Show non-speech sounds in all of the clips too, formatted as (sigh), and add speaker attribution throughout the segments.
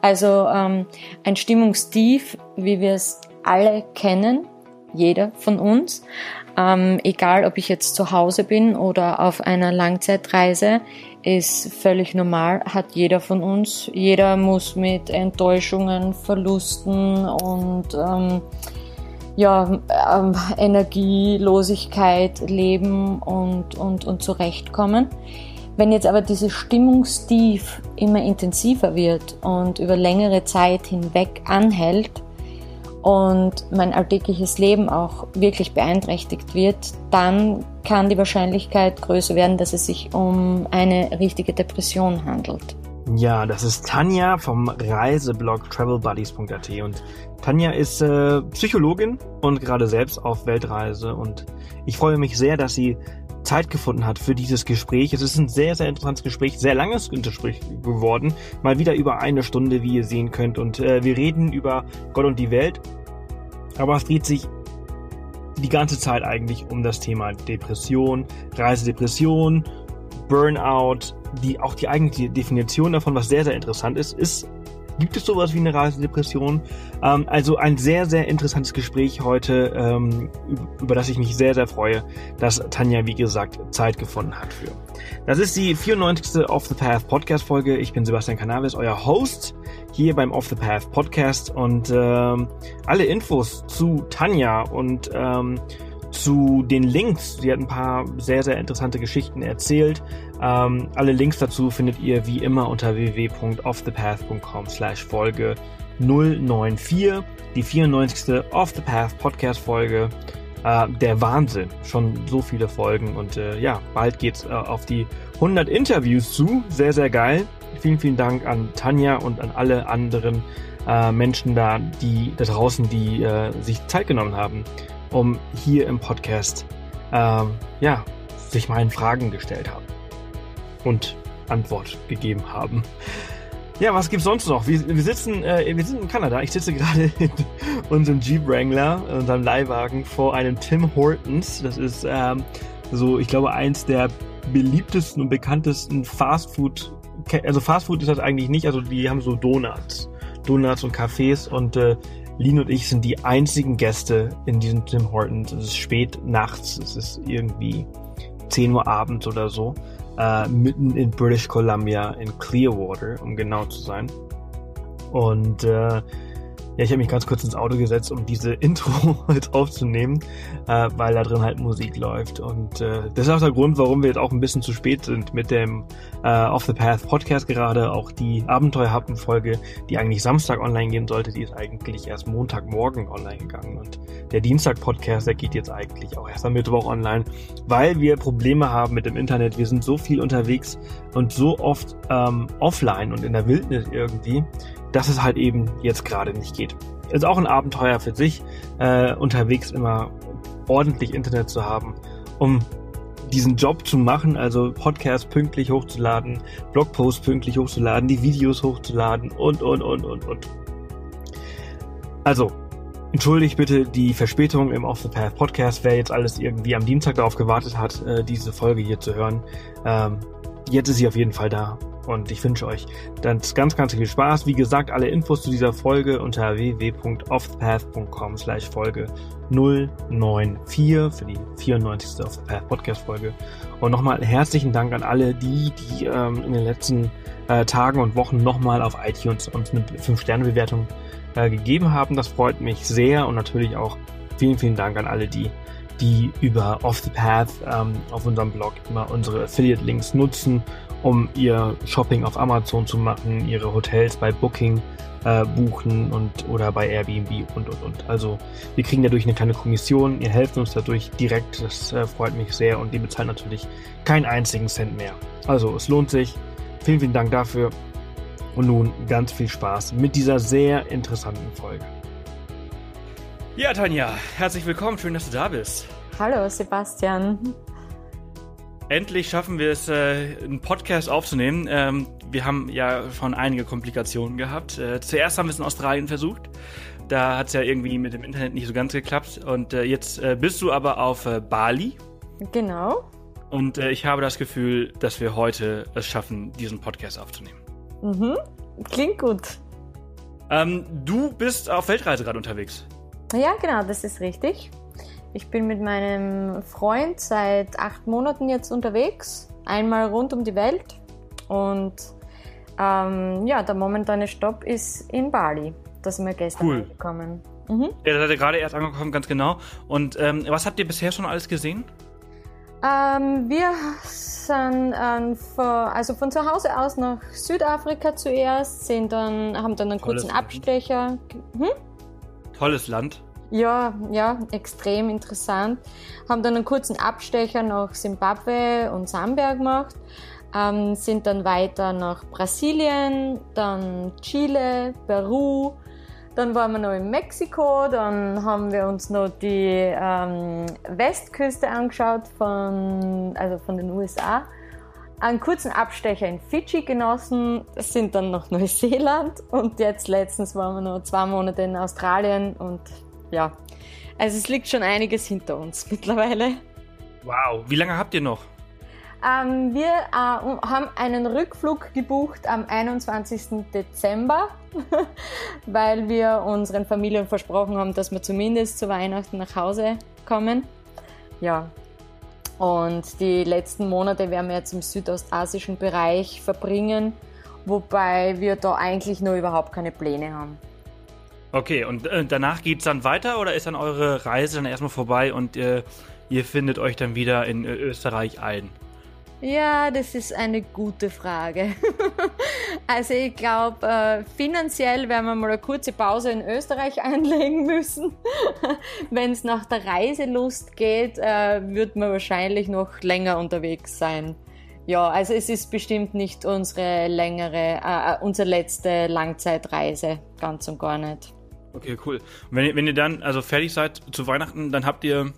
Speaker 1: Also ähm, ein Stimmungstief, wie wir es alle kennen, jeder von uns, ähm, egal ob ich jetzt zu Hause bin oder auf einer Langzeitreise, ist völlig normal, hat jeder von uns. Jeder muss mit Enttäuschungen, Verlusten und ähm, ja, ähm, Energielosigkeit leben und, und, und zurechtkommen. Wenn jetzt aber dieses Stimmungstief immer intensiver wird und über längere Zeit hinweg anhält, und mein alltägliches Leben auch wirklich beeinträchtigt wird, dann kann die Wahrscheinlichkeit größer werden, dass es sich um eine richtige Depression handelt.
Speaker 2: Ja, das ist Tanja vom Reiseblog travelbuddies.at und Tanja ist äh, Psychologin und gerade selbst auf Weltreise und ich freue mich sehr, dass sie Zeit gefunden hat für dieses Gespräch. Es ist ein sehr, sehr interessantes Gespräch, sehr langes Gespräch geworden. Mal wieder über eine Stunde, wie ihr sehen könnt. Und äh, wir reden über Gott und die Welt. Aber es dreht sich die ganze Zeit eigentlich um das Thema Depression, Reisedepression, Burnout, die auch die eigentliche Definition davon, was sehr, sehr interessant ist, ist Gibt es sowas wie eine Reisedepression? Ähm, also ein sehr, sehr interessantes Gespräch heute, ähm, über das ich mich sehr, sehr freue, dass Tanja, wie gesagt, Zeit gefunden hat für. Das ist die 94. Off the Path Podcast Folge. Ich bin Sebastian Cannabis, euer Host hier beim Off the Path Podcast und ähm, alle Infos zu Tanja und ähm, zu den Links. Sie hat ein paar sehr, sehr interessante Geschichten erzählt. Ähm, alle Links dazu findet ihr wie immer unter www.offthepath.com slash Folge 094, die 94. Off the Path Podcast Folge. Äh, der Wahnsinn. Schon so viele Folgen und äh, ja, bald geht's äh, auf die 100 Interviews zu. Sehr, sehr geil. Vielen, vielen Dank an Tanja und an alle anderen äh, Menschen da, die da draußen, die äh, sich Zeit genommen haben, um hier im Podcast ähm, ja, sich meinen Fragen gestellt haben und Antwort gegeben haben. Ja, was gibt's sonst noch? Wir, wir sitzen, äh, wir sind in Kanada. Ich sitze gerade (laughs) in unserem Jeep Wrangler, unserem Leihwagen, vor einem Tim Hortons. Das ist ähm, so, ich glaube, eins der beliebtesten und bekanntesten Fastfood. Also Fastfood ist das eigentlich nicht. Also die haben so Donuts, Donuts und Cafés und äh, Lin und ich sind die einzigen Gäste in diesem Tim Hortons. Es ist spät nachts, es ist irgendwie 10 Uhr abends oder so, äh, mitten in British Columbia, in Clearwater, um genau zu sein. Und äh, ja, ich habe mich ganz kurz ins Auto gesetzt, um diese (laughs) Intro jetzt aufzunehmen, äh, weil da drin halt Musik läuft. Und äh, das ist auch der Grund, warum wir jetzt auch ein bisschen zu spät sind mit dem äh, Off the Path Podcast gerade. Auch die Abenteuerhappen-Folge, die eigentlich Samstag online gehen sollte, die ist eigentlich erst Montagmorgen online gegangen. Und der Dienstag-Podcast, der geht jetzt eigentlich auch erst am Mittwoch online, weil wir Probleme haben mit dem Internet. Wir sind so viel unterwegs und so oft ähm, offline und in der Wildnis irgendwie, dass es halt eben jetzt gerade nicht geht. Ist auch ein Abenteuer für sich, äh, unterwegs immer ordentlich Internet zu haben, um diesen Job zu machen, also Podcasts pünktlich hochzuladen, Blogposts pünktlich hochzuladen, die Videos hochzuladen und, und, und, und, und. Also, entschuldigt bitte die Verspätung im Off the Path Podcast, wer jetzt alles irgendwie am Dienstag darauf gewartet hat, äh, diese Folge hier zu hören. Ähm, jetzt ist sie auf jeden Fall da und ich wünsche euch dann ganz, ganz viel Spaß. Wie gesagt, alle Infos zu dieser Folge unter www.offthepath.com slash Folge 094 für die 94. Off the Path Podcast Folge. Und nochmal herzlichen Dank an alle, die, die ähm, in den letzten äh, Tagen und Wochen nochmal auf iTunes uns eine 5-Sterne-Bewertung äh, gegeben haben. Das freut mich sehr und natürlich auch vielen, vielen Dank an alle, die die über Off the Path ähm, auf unserem Blog immer unsere Affiliate-Links nutzen um ihr Shopping auf Amazon zu machen, ihre Hotels bei Booking äh, buchen und oder bei Airbnb und und und. Also wir kriegen dadurch eine kleine Kommission, ihr helft uns dadurch direkt, das äh, freut mich sehr und die bezahlt natürlich keinen einzigen Cent mehr. Also es lohnt sich. Vielen, vielen Dank dafür. Und nun ganz viel Spaß mit dieser sehr interessanten Folge. Ja, Tanja, herzlich willkommen. Schön, dass du da bist.
Speaker 1: Hallo, Sebastian.
Speaker 2: Endlich schaffen wir es, äh, einen Podcast aufzunehmen. Ähm, wir haben ja schon einige Komplikationen gehabt. Äh, zuerst haben wir es in Australien versucht. Da hat es ja irgendwie mit dem Internet nicht so ganz geklappt. Und äh, jetzt bist du aber auf Bali.
Speaker 1: Genau.
Speaker 2: Und ich habe das Gefühl, dass wir heute es schaffen, diesen Podcast aufzunehmen.
Speaker 1: Mhm. Klingt gut.
Speaker 3: Ähm, du bist auf Weltreise gerade unterwegs.
Speaker 1: Ja, genau, das ist richtig. Ich bin mit meinem Freund seit acht Monaten jetzt unterwegs, einmal rund um die Welt. Und ähm, ja, der momentane Stopp ist in Bali. Da sind wir gestern cool. angekommen.
Speaker 3: Mhm. Ja, da seid ihr gerade erst angekommen, ganz genau. Und ähm, was habt ihr bisher schon alles gesehen?
Speaker 1: Ähm, wir sind ähm, von, also von zu Hause aus nach Südafrika zuerst, sind dann, haben dann einen Tolles kurzen Abstecher.
Speaker 3: Hm? Tolles Land.
Speaker 1: Ja, ja, extrem interessant. Haben dann einen kurzen Abstecher nach Simbabwe und Sambia gemacht, ähm, sind dann weiter nach Brasilien, dann Chile, Peru, dann waren wir noch in Mexiko, dann haben wir uns noch die ähm, Westküste angeschaut von, also von den USA. Einen kurzen Abstecher in Fidschi genossen, sind dann nach Neuseeland und jetzt letztens waren wir noch zwei Monate in Australien und ja, also es liegt schon einiges hinter uns (laughs) mittlerweile.
Speaker 3: Wow, wie lange habt ihr noch?
Speaker 1: Ähm, wir äh, haben einen Rückflug gebucht am 21. Dezember, (laughs) weil wir unseren Familien versprochen haben, dass wir zumindest zu Weihnachten nach Hause kommen. Ja. Und die letzten Monate werden wir jetzt im südostasischen Bereich verbringen, wobei wir da eigentlich nur überhaupt keine Pläne haben.
Speaker 3: Okay, und äh, danach es dann weiter oder ist dann eure Reise dann erstmal vorbei und äh, ihr findet euch dann wieder in äh, Österreich ein?
Speaker 1: Ja, das ist eine gute Frage. (laughs) also ich glaube, äh, finanziell werden wir mal eine kurze Pause in Österreich (laughs) einlegen müssen. (laughs) Wenn es nach der Reiselust geht, äh, wird man wahrscheinlich noch länger unterwegs sein. Ja, also es ist bestimmt nicht unsere längere, äh, unsere letzte Langzeitreise, ganz und gar nicht.
Speaker 3: Okay, cool. Und wenn ihr, wenn ihr dann also fertig seid zu Weihnachten, dann habt ihr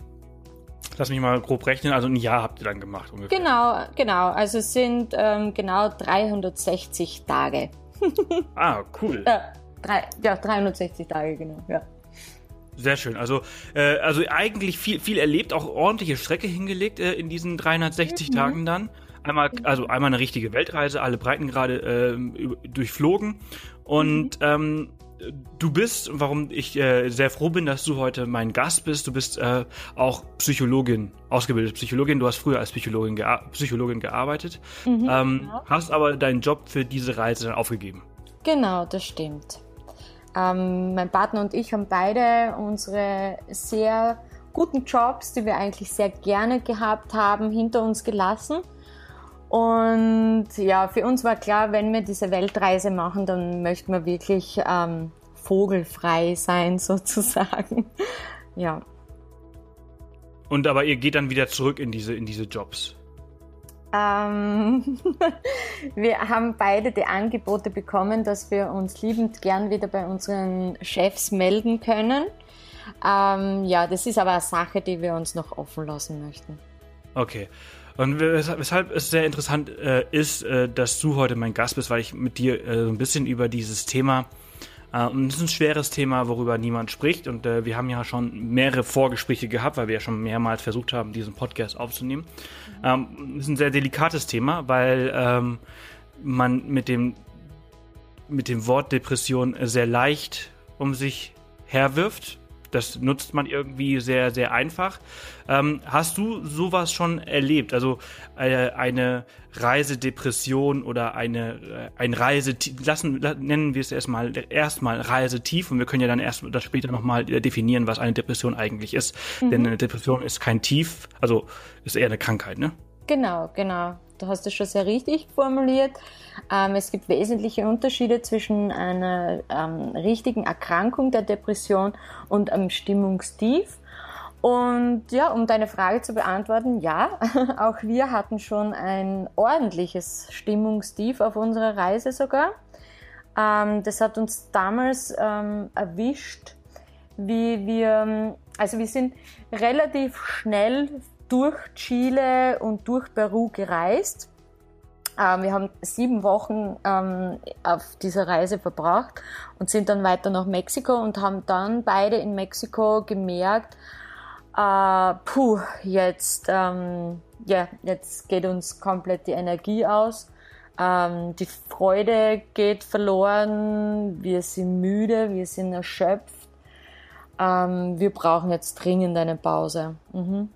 Speaker 3: Lass mich mal grob rechnen, also ein Jahr habt ihr dann gemacht
Speaker 1: ungefähr. Genau, genau. Also es sind ähm, genau 360 Tage. (laughs)
Speaker 3: ah, cool.
Speaker 1: Ja, drei, ja, 360 Tage, genau, ja.
Speaker 3: Sehr schön. Also, äh, also eigentlich viel, viel erlebt, auch ordentliche Strecke hingelegt äh, in diesen 360 mhm. Tagen dann. Einmal, also einmal eine richtige Weltreise, alle Breitengrade äh, durchflogen und mhm. ähm, du bist, warum ich äh, sehr froh bin, dass du heute mein Gast bist. Du bist äh, auch Psychologin, ausgebildete Psychologin. Du hast früher als Psychologin, gea Psychologin gearbeitet, mhm, ähm, genau. hast aber deinen Job für diese Reise dann aufgegeben.
Speaker 1: Genau, das stimmt. Ähm, mein Partner und ich haben beide unsere sehr guten Jobs, die wir eigentlich sehr gerne gehabt haben, hinter uns gelassen und ja, für uns war klar, wenn wir diese Weltreise machen, dann möchten wir wirklich ähm, vogelfrei sein, (laughs) sozusagen. ja.
Speaker 3: Und aber ihr geht dann wieder zurück in diese, in diese Jobs?
Speaker 1: Ähm, (laughs) wir haben beide die Angebote bekommen, dass wir uns liebend gern wieder bei unseren Chefs melden können. Ähm, ja, das ist aber eine Sache, die wir uns noch offen lassen möchten.
Speaker 3: Okay. Und weshalb es sehr interessant äh, ist, äh, dass du heute mein Gast bist, weil ich mit dir äh, so ein bisschen über dieses Thema äh, und es ist ein schweres Thema, worüber niemand spricht. Und äh, wir haben ja schon mehrere Vorgespräche gehabt, weil wir ja schon mehrmals versucht haben, diesen Podcast aufzunehmen. Mhm. Ähm, ist ein sehr delikates Thema, weil ähm, man mit dem, mit dem Wort Depression sehr leicht um sich herwirft das nutzt man irgendwie sehr, sehr einfach. Ähm, hast du sowas schon erlebt? Also äh, eine Reisedepression oder eine äh, ein Reisetief, lassen nennen wir es erstmal erstmal Reisetief und wir können ja dann erst das später nochmal definieren, was eine Depression eigentlich ist. Mhm. Denn eine Depression ist kein Tief, also ist eher eine Krankheit, ne?
Speaker 1: Genau, genau. Du hast es schon sehr richtig formuliert. Ähm, es gibt wesentliche Unterschiede zwischen einer ähm, richtigen Erkrankung der Depression und einem Stimmungstief. Und ja, um deine Frage zu beantworten, ja, (laughs) auch wir hatten schon ein ordentliches Stimmungstief auf unserer Reise sogar. Ähm, das hat uns damals ähm, erwischt, wie wir, also wir sind relativ schnell durch Chile und durch Peru gereist. Ähm, wir haben sieben Wochen ähm, auf dieser Reise verbracht und sind dann weiter nach Mexiko und haben dann beide in Mexiko gemerkt, äh, puh, jetzt, ähm, ja, jetzt geht uns komplett die Energie aus. Ähm, die Freude geht verloren, wir sind müde, wir sind erschöpft. Ähm, wir brauchen jetzt dringend eine Pause. Mhm.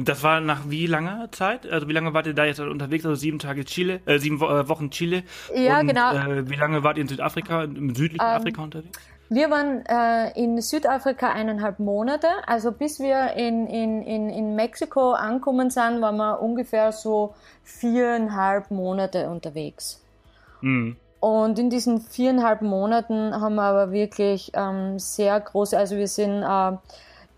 Speaker 3: Das war nach wie langer Zeit? Also wie lange wart ihr da jetzt unterwegs? Also sieben Tage Chile, äh, sieben äh, Wochen Chile.
Speaker 1: Ja,
Speaker 3: und,
Speaker 1: genau.
Speaker 3: Äh, wie lange wart ihr in Südafrika, im südlichen ähm, Afrika unterwegs?
Speaker 1: Wir waren äh, in Südafrika eineinhalb Monate. Also bis wir in, in, in, in Mexiko angekommen sind, waren wir ungefähr so viereinhalb Monate unterwegs. Mhm. Und in diesen viereinhalb Monaten haben wir aber wirklich ähm, sehr große, also wir sind äh,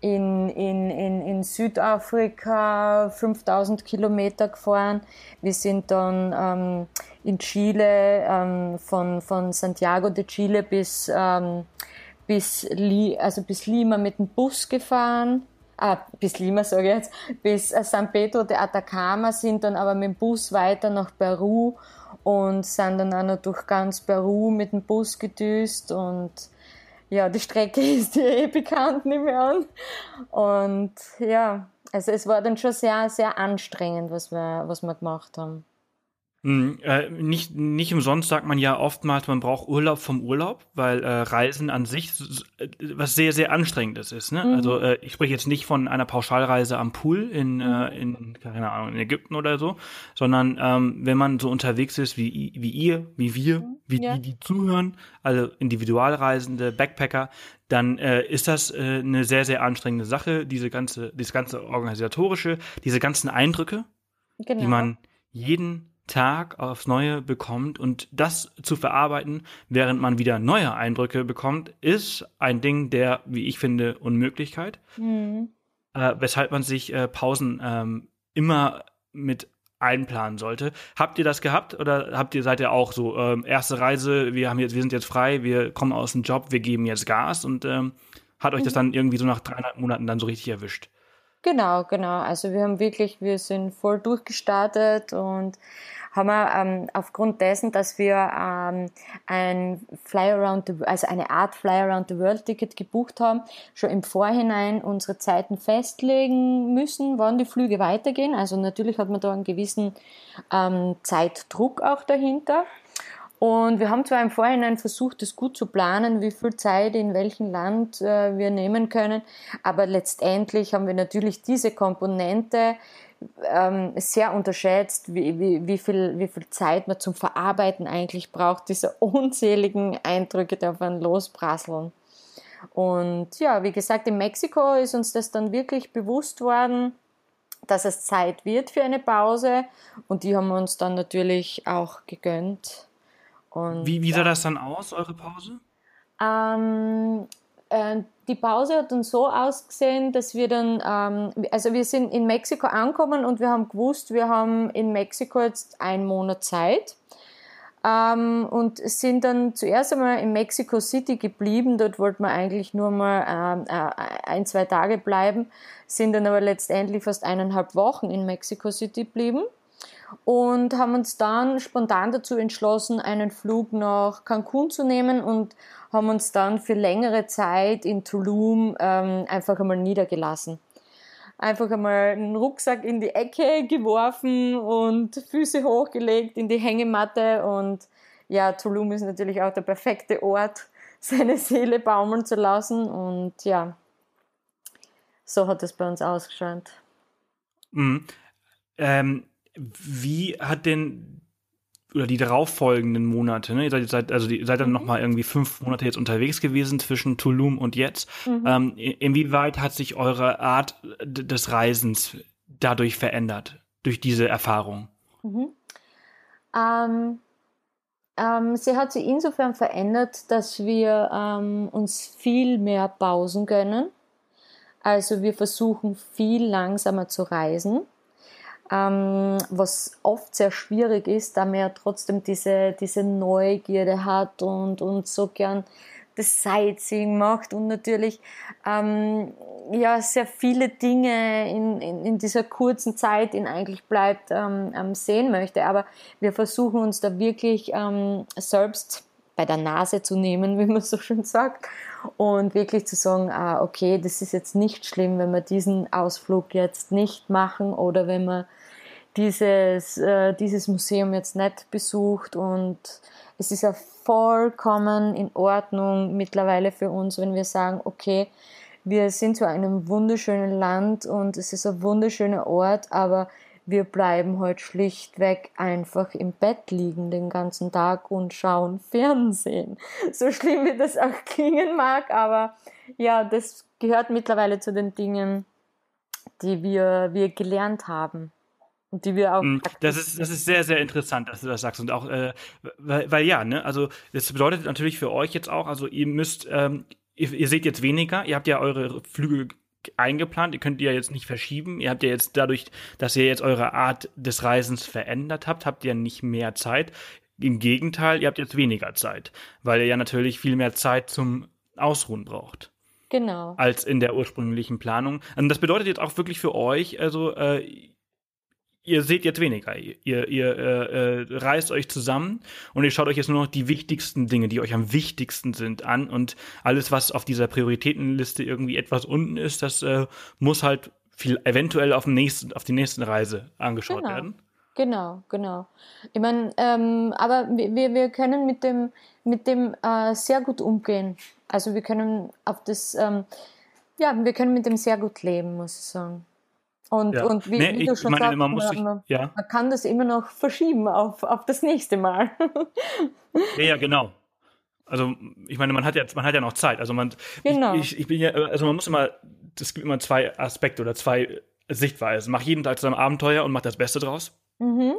Speaker 1: in, in, in, in Südafrika 5000 Kilometer gefahren. Wir sind dann ähm, in Chile ähm, von, von Santiago de Chile bis, ähm, bis, Li also bis Lima mit dem Bus gefahren. Ah, bis Lima sage ich jetzt, bis äh, San Pedro de Atacama, sind dann aber mit dem Bus weiter nach Peru und sind dann auch noch durch ganz Peru mit dem Bus gedüst und ja, die Strecke (laughs) ist dir eh bekannt, nehme ich an. Und ja, also es war dann schon sehr, sehr anstrengend, was wir, was wir gemacht haben.
Speaker 3: Mhm, äh, nicht, nicht umsonst sagt man ja oftmals, man braucht Urlaub vom Urlaub, weil äh, Reisen an sich äh, was sehr, sehr anstrengendes ist. Ne? Mhm. Also äh, ich spreche jetzt nicht von einer Pauschalreise am Pool in, mhm. in, keine Ahnung, in Ägypten oder so, sondern ähm, wenn man so unterwegs ist wie, wie ihr, wie wir, mhm. wie ja. die, die zuhören, also Individualreisende, Backpacker, dann äh, ist das äh, eine sehr, sehr anstrengende Sache, diese ganze, dieses ganze organisatorische, diese ganzen Eindrücke, genau. die man jeden Tag aufs Neue bekommt und das zu verarbeiten, während man wieder neue Eindrücke bekommt, ist ein Ding der, wie ich finde, Unmöglichkeit. Mhm. Äh, weshalb man sich äh, Pausen ähm, immer mit einplanen sollte. Habt ihr das gehabt oder habt ihr seid ihr auch so ähm, erste Reise? Wir haben jetzt, wir sind jetzt frei, wir kommen aus dem Job, wir geben jetzt Gas und ähm, hat euch das mhm. dann irgendwie so nach dreieinhalb Monaten dann so richtig erwischt?
Speaker 1: Genau, genau. Also wir haben wirklich, wir sind voll durchgestartet und haben wir ähm, aufgrund dessen, dass wir ähm, ein Fly Around the, also eine Art Fly Around the World Ticket gebucht haben, schon im Vorhinein unsere Zeiten festlegen müssen, wann die Flüge weitergehen. Also natürlich hat man da einen gewissen ähm, Zeitdruck auch dahinter. Und wir haben zwar im Vorhinein versucht, das gut zu planen, wie viel Zeit in welchem Land äh, wir nehmen können, aber letztendlich haben wir natürlich diese Komponente ähm, sehr unterschätzt, wie, wie, wie, viel, wie viel Zeit man zum Verarbeiten eigentlich braucht, diese (laughs) unzähligen Eindrücke, die auf einen losprasseln. Und ja, wie gesagt, in Mexiko ist uns das dann wirklich bewusst worden, dass es Zeit wird für eine Pause und die haben wir uns dann natürlich auch gegönnt.
Speaker 3: Und, wie, wie sah ja. das dann aus, eure Pause?
Speaker 1: Ähm, äh, die Pause hat dann so ausgesehen, dass wir dann, ähm, also wir sind in Mexiko angekommen und wir haben gewusst, wir haben in Mexiko jetzt einen Monat Zeit. Ähm, und sind dann zuerst einmal in Mexico City geblieben. Dort wollten wir eigentlich nur mal ähm, äh, ein, zwei Tage bleiben, sind dann aber letztendlich fast eineinhalb Wochen in Mexico City geblieben und haben uns dann spontan dazu entschlossen, einen Flug nach Cancun zu nehmen und haben uns dann für längere Zeit in Tulum ähm, einfach einmal niedergelassen. Einfach einmal einen Rucksack in die Ecke geworfen und Füße hochgelegt in die Hängematte und ja, Tulum ist natürlich auch der perfekte Ort, (laughs) seine Seele baumeln zu lassen und ja, so hat es bei uns ausgeschaut.
Speaker 3: Mhm. Ähm, wie hat denn oder die darauffolgenden Monate, ne? Ihr seid, also ihr seid dann mhm. noch mal irgendwie fünf Monate jetzt unterwegs gewesen zwischen Tulum und jetzt. Mhm. Ähm, inwieweit hat sich eure Art des Reisens dadurch verändert durch diese Erfahrung?
Speaker 1: Mhm. Ähm, ähm, sie hat sich insofern verändert, dass wir ähm, uns viel mehr Pausen gönnen. Also wir versuchen viel langsamer zu reisen ähm, was oft sehr schwierig ist, da man ja trotzdem diese, diese Neugierde hat und, und so gern das Sightseeing macht und natürlich ähm, ja sehr viele Dinge in, in, in dieser kurzen Zeit in eigentlich bleibt ähm, ähm, sehen möchte. Aber wir versuchen uns da wirklich ähm, selbst bei der Nase zu nehmen, (laughs) wie man so schön sagt, und wirklich zu sagen, ah, okay, das ist jetzt nicht schlimm, wenn wir diesen Ausflug jetzt nicht machen oder wenn wir dieses, äh, dieses Museum jetzt nicht besucht und es ist ja vollkommen in Ordnung mittlerweile für uns, wenn wir sagen, okay, wir sind zu einem wunderschönen Land und es ist ein wunderschöner Ort, aber wir bleiben heute halt schlichtweg einfach im Bett liegen den ganzen Tag und schauen Fernsehen. (laughs) So schlimm wie das auch klingen mag, aber ja, das gehört mittlerweile zu den Dingen, die wir, wir gelernt haben. Und die wir auch. Mm,
Speaker 3: das ist, das ist sehr, sehr interessant, dass du das sagst. Und auch, äh, weil, weil ja, ne, also das bedeutet natürlich für euch jetzt auch, also ihr müsst, ähm, ihr, ihr seht jetzt weniger, ihr habt ja eure Flüge eingeplant, ihr könnt die ja jetzt nicht verschieben. Ihr habt ja jetzt dadurch, dass ihr jetzt eure Art des Reisens verändert habt, habt ihr nicht mehr Zeit. Im Gegenteil, ihr habt jetzt weniger Zeit, weil ihr ja natürlich viel mehr Zeit zum Ausruhen braucht.
Speaker 1: Genau.
Speaker 3: Als in der ursprünglichen Planung. Und das bedeutet jetzt auch wirklich für euch, also äh, ihr seht jetzt weniger. Ihr, ihr äh, äh, reißt euch zusammen und ihr schaut euch jetzt nur noch die wichtigsten Dinge, die euch am wichtigsten sind, an. Und alles, was auf dieser Prioritätenliste irgendwie etwas unten ist, das äh, muss halt viel eventuell auf, dem nächsten, auf die nächste Reise angeschaut
Speaker 1: genau.
Speaker 3: werden.
Speaker 1: Genau, genau. Ich meine, ähm, aber wir, wir können mit dem, mit dem äh, sehr gut umgehen. Also wir können auf das, ähm, ja, wir können mit dem sehr gut leben, muss ich sagen. Und, ja. und wie, nee, wie du schon meine, sagst, man, sich, man, ja. man, kann das immer noch verschieben auf, auf das nächste Mal. (laughs)
Speaker 3: ja, ja, genau. Also ich meine, man hat ja, man hat ja noch Zeit. Also man,
Speaker 1: genau.
Speaker 3: ich, ich bin ja, also man muss immer, es gibt immer zwei Aspekte oder zwei Sichtweisen. Mach jeden Tag zu einem Abenteuer und mach das Beste draus. Mhm.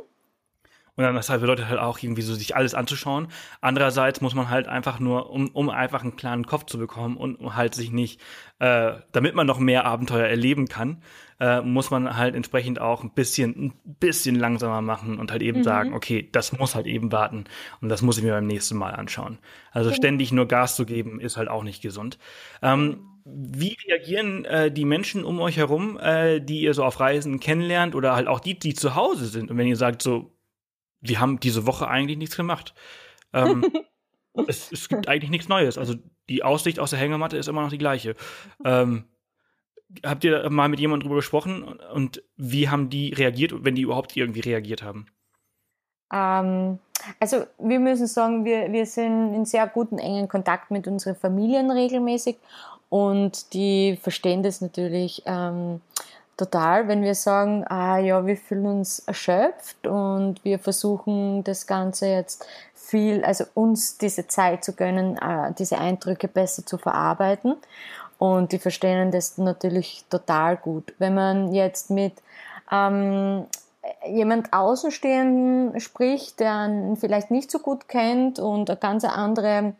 Speaker 3: Und dann das halt bedeutet halt auch irgendwie so, sich alles anzuschauen. Andererseits muss man halt einfach nur, um, um einfach einen klaren Kopf zu bekommen und um halt sich nicht, äh, damit man noch mehr Abenteuer erleben kann, äh, muss man halt entsprechend auch ein bisschen, ein bisschen langsamer machen und halt eben mhm. sagen, okay, das muss halt eben warten und das muss ich mir beim nächsten Mal anschauen. Also mhm. ständig nur Gas zu geben, ist halt auch nicht gesund. Ähm, wie reagieren äh, die Menschen um euch herum, äh, die ihr so auf Reisen kennenlernt oder halt auch die, die zu Hause sind? Und wenn ihr sagt so, wir haben diese Woche eigentlich nichts gemacht. Ähm, (laughs) es, es, gibt eigentlich nichts Neues. Also die Aussicht aus der Hängematte ist immer noch die gleiche. Ähm, habt ihr mal mit jemandem drüber gesprochen und wie haben die reagiert, wenn die überhaupt irgendwie reagiert haben?
Speaker 1: Ähm, also wir müssen sagen, wir, wir sind in sehr guten, engen Kontakt mit unseren Familien regelmäßig und die verstehen das natürlich. Ähm, total, wenn wir sagen, ah ja, wir fühlen uns erschöpft und wir versuchen das Ganze jetzt viel, also uns diese Zeit zu gönnen, äh, diese Eindrücke besser zu verarbeiten. Und die verstehen das natürlich total gut. Wenn man jetzt mit ähm, jemand Außenstehenden spricht, der einen vielleicht nicht so gut kennt und eine ganz andere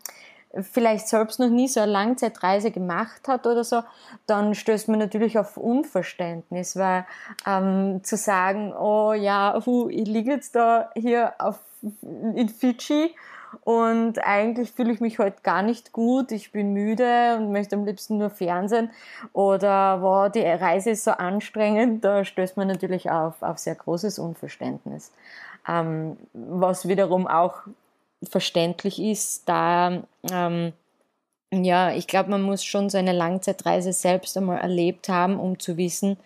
Speaker 1: vielleicht selbst noch nie so eine Langzeitreise gemacht hat oder so, dann stößt man natürlich auf Unverständnis, weil ähm, zu sagen, oh ja, hu, ich liege jetzt da hier auf, in Fidschi und eigentlich fühle ich mich heute gar nicht gut, ich bin müde und möchte am liebsten nur Fernsehen. Oder wow, die Reise ist so anstrengend, da stößt man natürlich auf, auf sehr großes Unverständnis. Ähm, was wiederum auch verständlich ist, da ähm, ja, ich glaube, man muss schon so eine Langzeitreise selbst einmal erlebt haben, um zu wissen,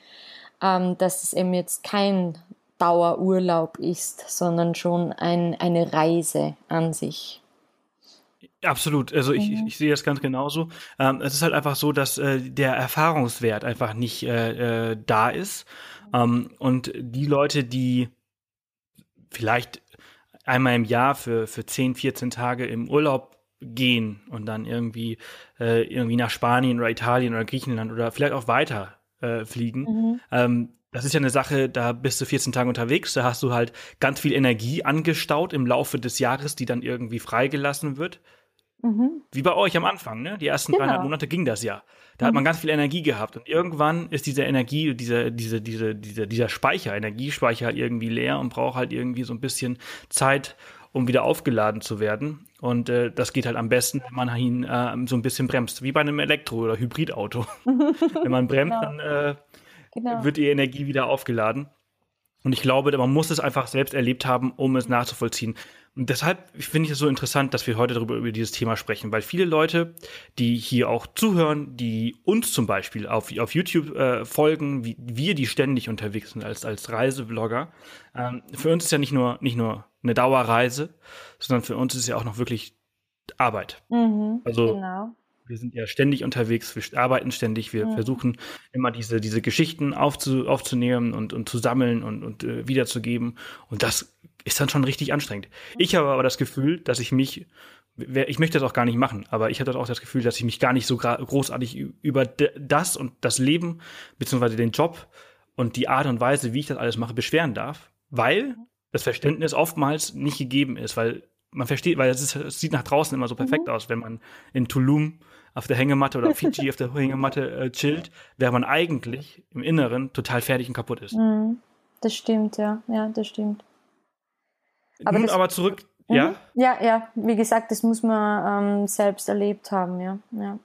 Speaker 1: ähm, dass es eben jetzt kein Dauerurlaub ist, sondern schon ein, eine Reise an sich.
Speaker 3: Absolut, also ich, mhm. ich sehe das ganz genauso. Ähm, es ist halt einfach so, dass äh, der Erfahrungswert einfach nicht äh, äh, da ist. Ähm, und die Leute, die vielleicht einmal im Jahr für, für 10, 14 Tage im Urlaub gehen und dann irgendwie, äh, irgendwie nach Spanien oder Italien oder Griechenland oder vielleicht auch weiter äh, fliegen. Mhm. Ähm, das ist ja eine Sache, da bist du 14 Tage unterwegs, da hast du halt ganz viel Energie angestaut im Laufe des Jahres, die dann irgendwie freigelassen wird. Mhm. Wie bei euch am Anfang, ne? Die ersten genau. dreieinhalb Monate ging das ja. Da mhm. hat man ganz viel Energie gehabt. Und irgendwann ist diese Energie, dieser, diese, diese, dieser, dieser Speicher, Energiespeicher irgendwie leer und braucht halt irgendwie so ein bisschen Zeit, um wieder aufgeladen zu werden. Und äh, das geht halt am besten, wenn man ihn äh, so ein bisschen bremst, wie bei einem Elektro- oder Hybridauto. (laughs) wenn man bremst, genau. dann äh, genau. wird die Energie wieder aufgeladen. Und ich glaube, man muss es einfach selbst erlebt haben, um es nachzuvollziehen. Und deshalb finde ich es so interessant, dass wir heute darüber über dieses Thema sprechen, weil viele Leute, die hier auch zuhören, die uns zum Beispiel auf, auf YouTube äh, folgen, wie wir die ständig unterwegs sind als, als Reiseblogger, ähm, für uns ist ja nicht nur, nicht nur eine Dauerreise, sondern für uns ist es ja auch noch wirklich Arbeit. Mhm, also genau wir sind ja ständig unterwegs, wir arbeiten ständig, wir ja. versuchen immer diese, diese Geschichten aufzu, aufzunehmen und, und zu sammeln und, und äh, wiederzugeben. Und das ist dann schon richtig anstrengend. Ich habe aber das Gefühl, dass ich mich, ich möchte das auch gar nicht machen, aber ich hatte auch das Gefühl, dass ich mich gar nicht so großartig über das und das Leben, beziehungsweise den Job und die Art und Weise, wie ich das alles mache, beschweren darf, weil das Verständnis oftmals nicht gegeben ist, weil man versteht, weil es, ist, es sieht nach draußen immer so perfekt mhm. aus, wenn man in Tulum auf der Hängematte oder auf Fiji auf der Hängematte äh, chillt, während man eigentlich im Inneren total fertig und kaputt ist. Mhm.
Speaker 1: Das stimmt, ja, ja, das stimmt.
Speaker 3: Aber Nun das, aber zurück, mhm. ja?
Speaker 1: Ja, ja, wie gesagt, das muss man ähm, selbst erlebt haben, ja, ja.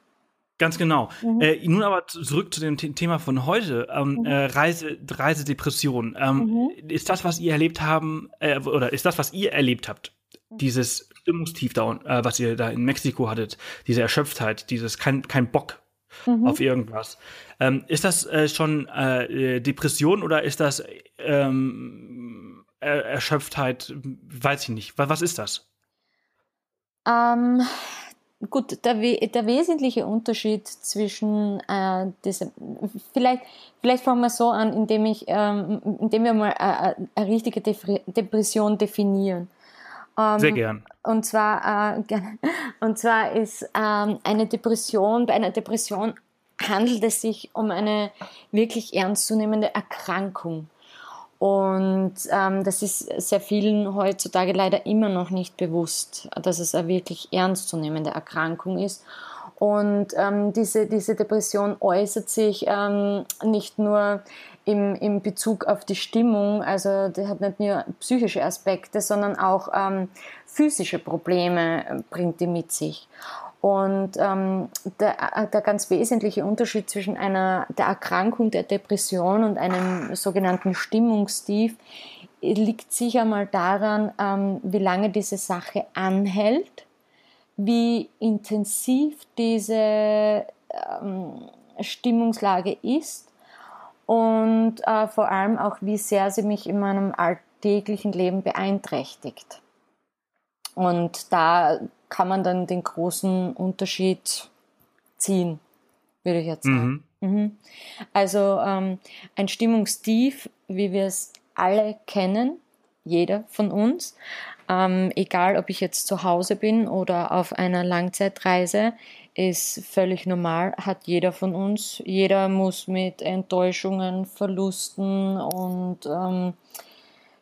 Speaker 3: Ganz genau. Mhm. Äh, nun aber zurück zu dem Thema von heute, ähm, mhm. äh, Reise, Reisedepression. Ähm, mhm. Ist das, was ihr erlebt haben, äh, oder ist das, was ihr erlebt habt, dieses Stimmungstief da, äh, was ihr da in Mexiko hattet, diese Erschöpftheit, dieses kein, kein Bock mhm. auf irgendwas. Ähm, ist das äh, schon äh, Depression oder ist das ähm, er Erschöpftheit? Weiß ich nicht. Was, was ist das?
Speaker 1: Ähm, gut, der, der wesentliche Unterschied zwischen äh, diesem, vielleicht, vielleicht fangen wir so an, indem ich, ähm, indem wir mal äh, äh eine richtige Depression definieren.
Speaker 3: Ähm, Sehr gern.
Speaker 1: Und zwar, äh, (laughs) und zwar ist ähm, eine Depression, bei einer Depression handelt es sich um eine wirklich ernstzunehmende Erkrankung. Und ähm, das ist sehr vielen heutzutage leider immer noch nicht bewusst, dass es eine wirklich ernstzunehmende Erkrankung ist. Und ähm, diese, diese Depression äußert sich ähm, nicht nur im, im Bezug auf die Stimmung, also die hat nicht nur psychische Aspekte, sondern auch ähm, physische Probleme äh, bringt die mit sich. Und ähm, der, äh, der ganz wesentliche Unterschied zwischen einer der Erkrankung der Depression und einem sogenannten Stimmungstief liegt sicher mal daran, ähm, wie lange diese Sache anhält wie intensiv diese ähm, Stimmungslage ist und äh, vor allem auch, wie sehr sie mich in meinem alltäglichen Leben beeinträchtigt. Und da kann man dann den großen Unterschied ziehen, würde ich jetzt sagen. Mhm. Mhm. Also ähm, ein Stimmungstief, wie wir es alle kennen, jeder von uns, ähm, egal, ob ich jetzt zu Hause bin oder auf einer Langzeitreise, ist völlig normal, hat jeder von uns. Jeder muss mit Enttäuschungen, Verlusten und ähm,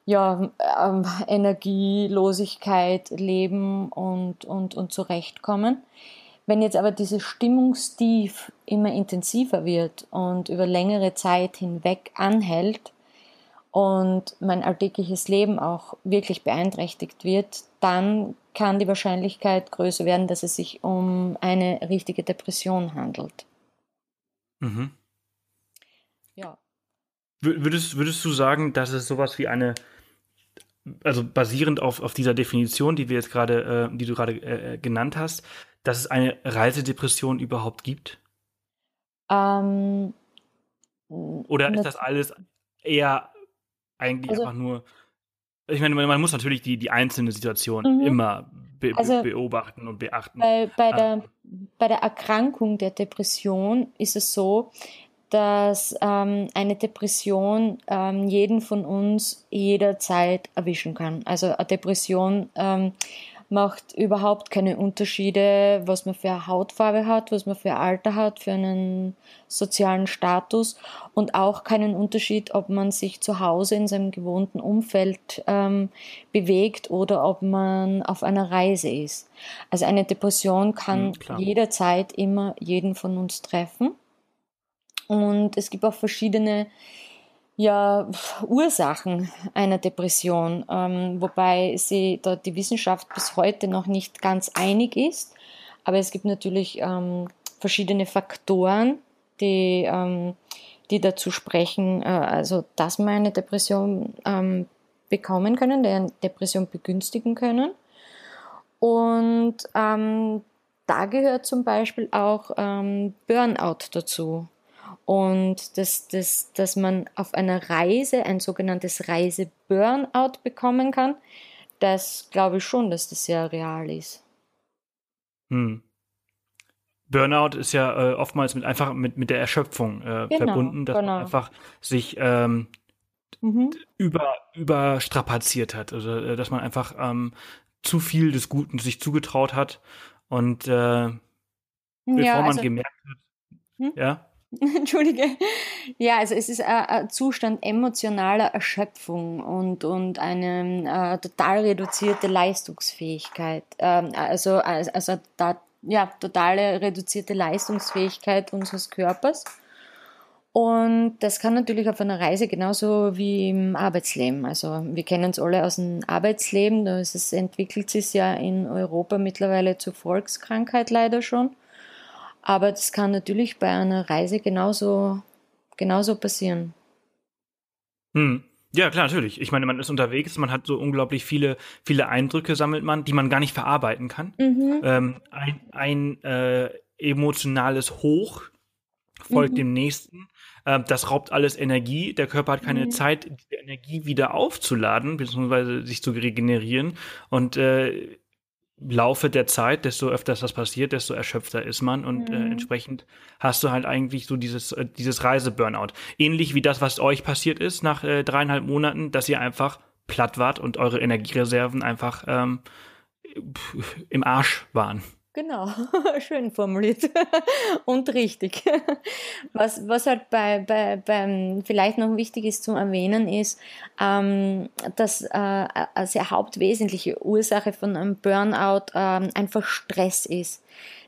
Speaker 1: ja, ähm, Energielosigkeit leben und, und, und zurechtkommen. Wenn jetzt aber dieses Stimmungstief immer intensiver wird und über längere Zeit hinweg anhält, und mein alltägliches Leben auch wirklich beeinträchtigt wird, dann kann die Wahrscheinlichkeit größer werden, dass es sich um eine richtige Depression handelt.
Speaker 3: Mhm. Ja. Würdest, würdest du sagen, dass es sowas wie eine, also basierend auf, auf dieser Definition, die wir jetzt gerade, äh, die du gerade äh, genannt hast, dass es eine Reisedepression überhaupt gibt? Ähm, Oder ist das alles eher eigentlich also, einfach nur. Ich meine, man muss natürlich die, die einzelne Situation mhm. immer be also, beobachten und beachten.
Speaker 1: Bei, bei, der, ähm. bei der Erkrankung der Depression ist es so, dass ähm, eine Depression ähm, jeden von uns jederzeit erwischen kann. Also eine Depression ähm, macht überhaupt keine Unterschiede, was man für eine Hautfarbe hat, was man für ein Alter hat, für einen sozialen Status und auch keinen Unterschied, ob man sich zu Hause in seinem gewohnten Umfeld ähm, bewegt oder ob man auf einer Reise ist. Also eine Depression kann mhm, jederzeit immer jeden von uns treffen. Und es gibt auch verschiedene ja, Ursachen einer Depression, ähm, wobei sie da die Wissenschaft bis heute noch nicht ganz einig ist. Aber es gibt natürlich ähm, verschiedene Faktoren, die ähm, die dazu sprechen, äh, also dass man eine Depression ähm, bekommen können, die eine Depression begünstigen können. Und ähm, da gehört zum Beispiel auch ähm, Burnout dazu. Und dass, dass, dass man auf einer Reise ein sogenanntes Reise-Burnout bekommen kann, das glaube ich schon, dass das sehr real ist.
Speaker 3: Hm. Burnout ist ja äh, oftmals mit einfach mit, mit der Erschöpfung äh, genau, verbunden, dass genau. man einfach sich ähm, mhm. über überstrapaziert hat, also äh, dass man einfach ähm, zu viel des Guten sich zugetraut hat und äh, bevor ja, also, man gemerkt hat, hm? ja. (laughs)
Speaker 1: Entschuldige. Ja, also es ist ein, ein Zustand emotionaler Erschöpfung und, und eine äh, total reduzierte Leistungsfähigkeit. Ähm, also, also da, ja, totale reduzierte Leistungsfähigkeit unseres Körpers. Und das kann natürlich auf einer Reise genauso wie im Arbeitsleben. Also wir kennen es alle aus dem Arbeitsleben. Es entwickelt sich ja in Europa mittlerweile zur Volkskrankheit leider schon. Aber das kann natürlich bei einer Reise genauso, genauso passieren.
Speaker 3: Hm. Ja, klar, natürlich. Ich meine, man ist unterwegs, man hat so unglaublich viele, viele Eindrücke sammelt man, die man gar nicht verarbeiten kann. Mhm. Ähm, ein ein äh, emotionales Hoch folgt mhm. dem nächsten. Äh, das raubt alles Energie. Der Körper hat keine mhm. Zeit, die Energie wieder aufzuladen, beziehungsweise sich zu regenerieren. Und äh, Laufe der Zeit, desto öfters das passiert, desto erschöpfter ist man und äh, mhm. äh, entsprechend hast du halt eigentlich so dieses äh, dieses Reiseburnout. Ähnlich wie das, was euch passiert ist nach äh, dreieinhalb Monaten, dass ihr einfach platt wart und eure Energiereserven einfach ähm, im Arsch waren.
Speaker 1: Genau, (laughs) schön formuliert (laughs) und richtig. (laughs) Was, was halt bei, bei, beim vielleicht noch wichtig ist zu erwähnen, ist, ähm, dass äh, eine sehr hauptwesentliche Ursache von einem Burnout ähm, einfach Stress ist.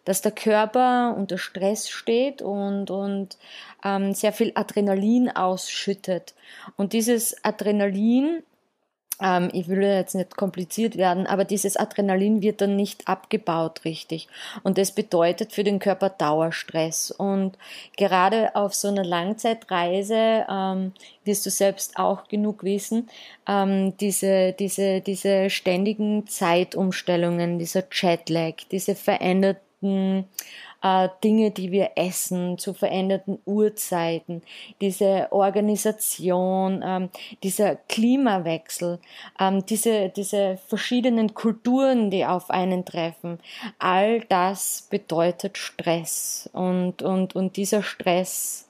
Speaker 1: Dass der Körper unter Stress steht und, und ähm, sehr viel Adrenalin ausschüttet. Und dieses Adrenalin ähm, ich will jetzt nicht kompliziert werden, aber dieses Adrenalin wird dann nicht abgebaut richtig. Und das bedeutet für den Körper Dauerstress. Und gerade auf so einer Langzeitreise ähm, wirst du selbst auch genug wissen, ähm, diese, diese, diese ständigen Zeitumstellungen, dieser Jetlag, diese veränderten äh, Dinge, die wir essen, zu veränderten Uhrzeiten, diese Organisation, ähm, dieser Klimawechsel, ähm, diese, diese verschiedenen Kulturen, die auf einen treffen, all das bedeutet Stress und, und, und dieser Stress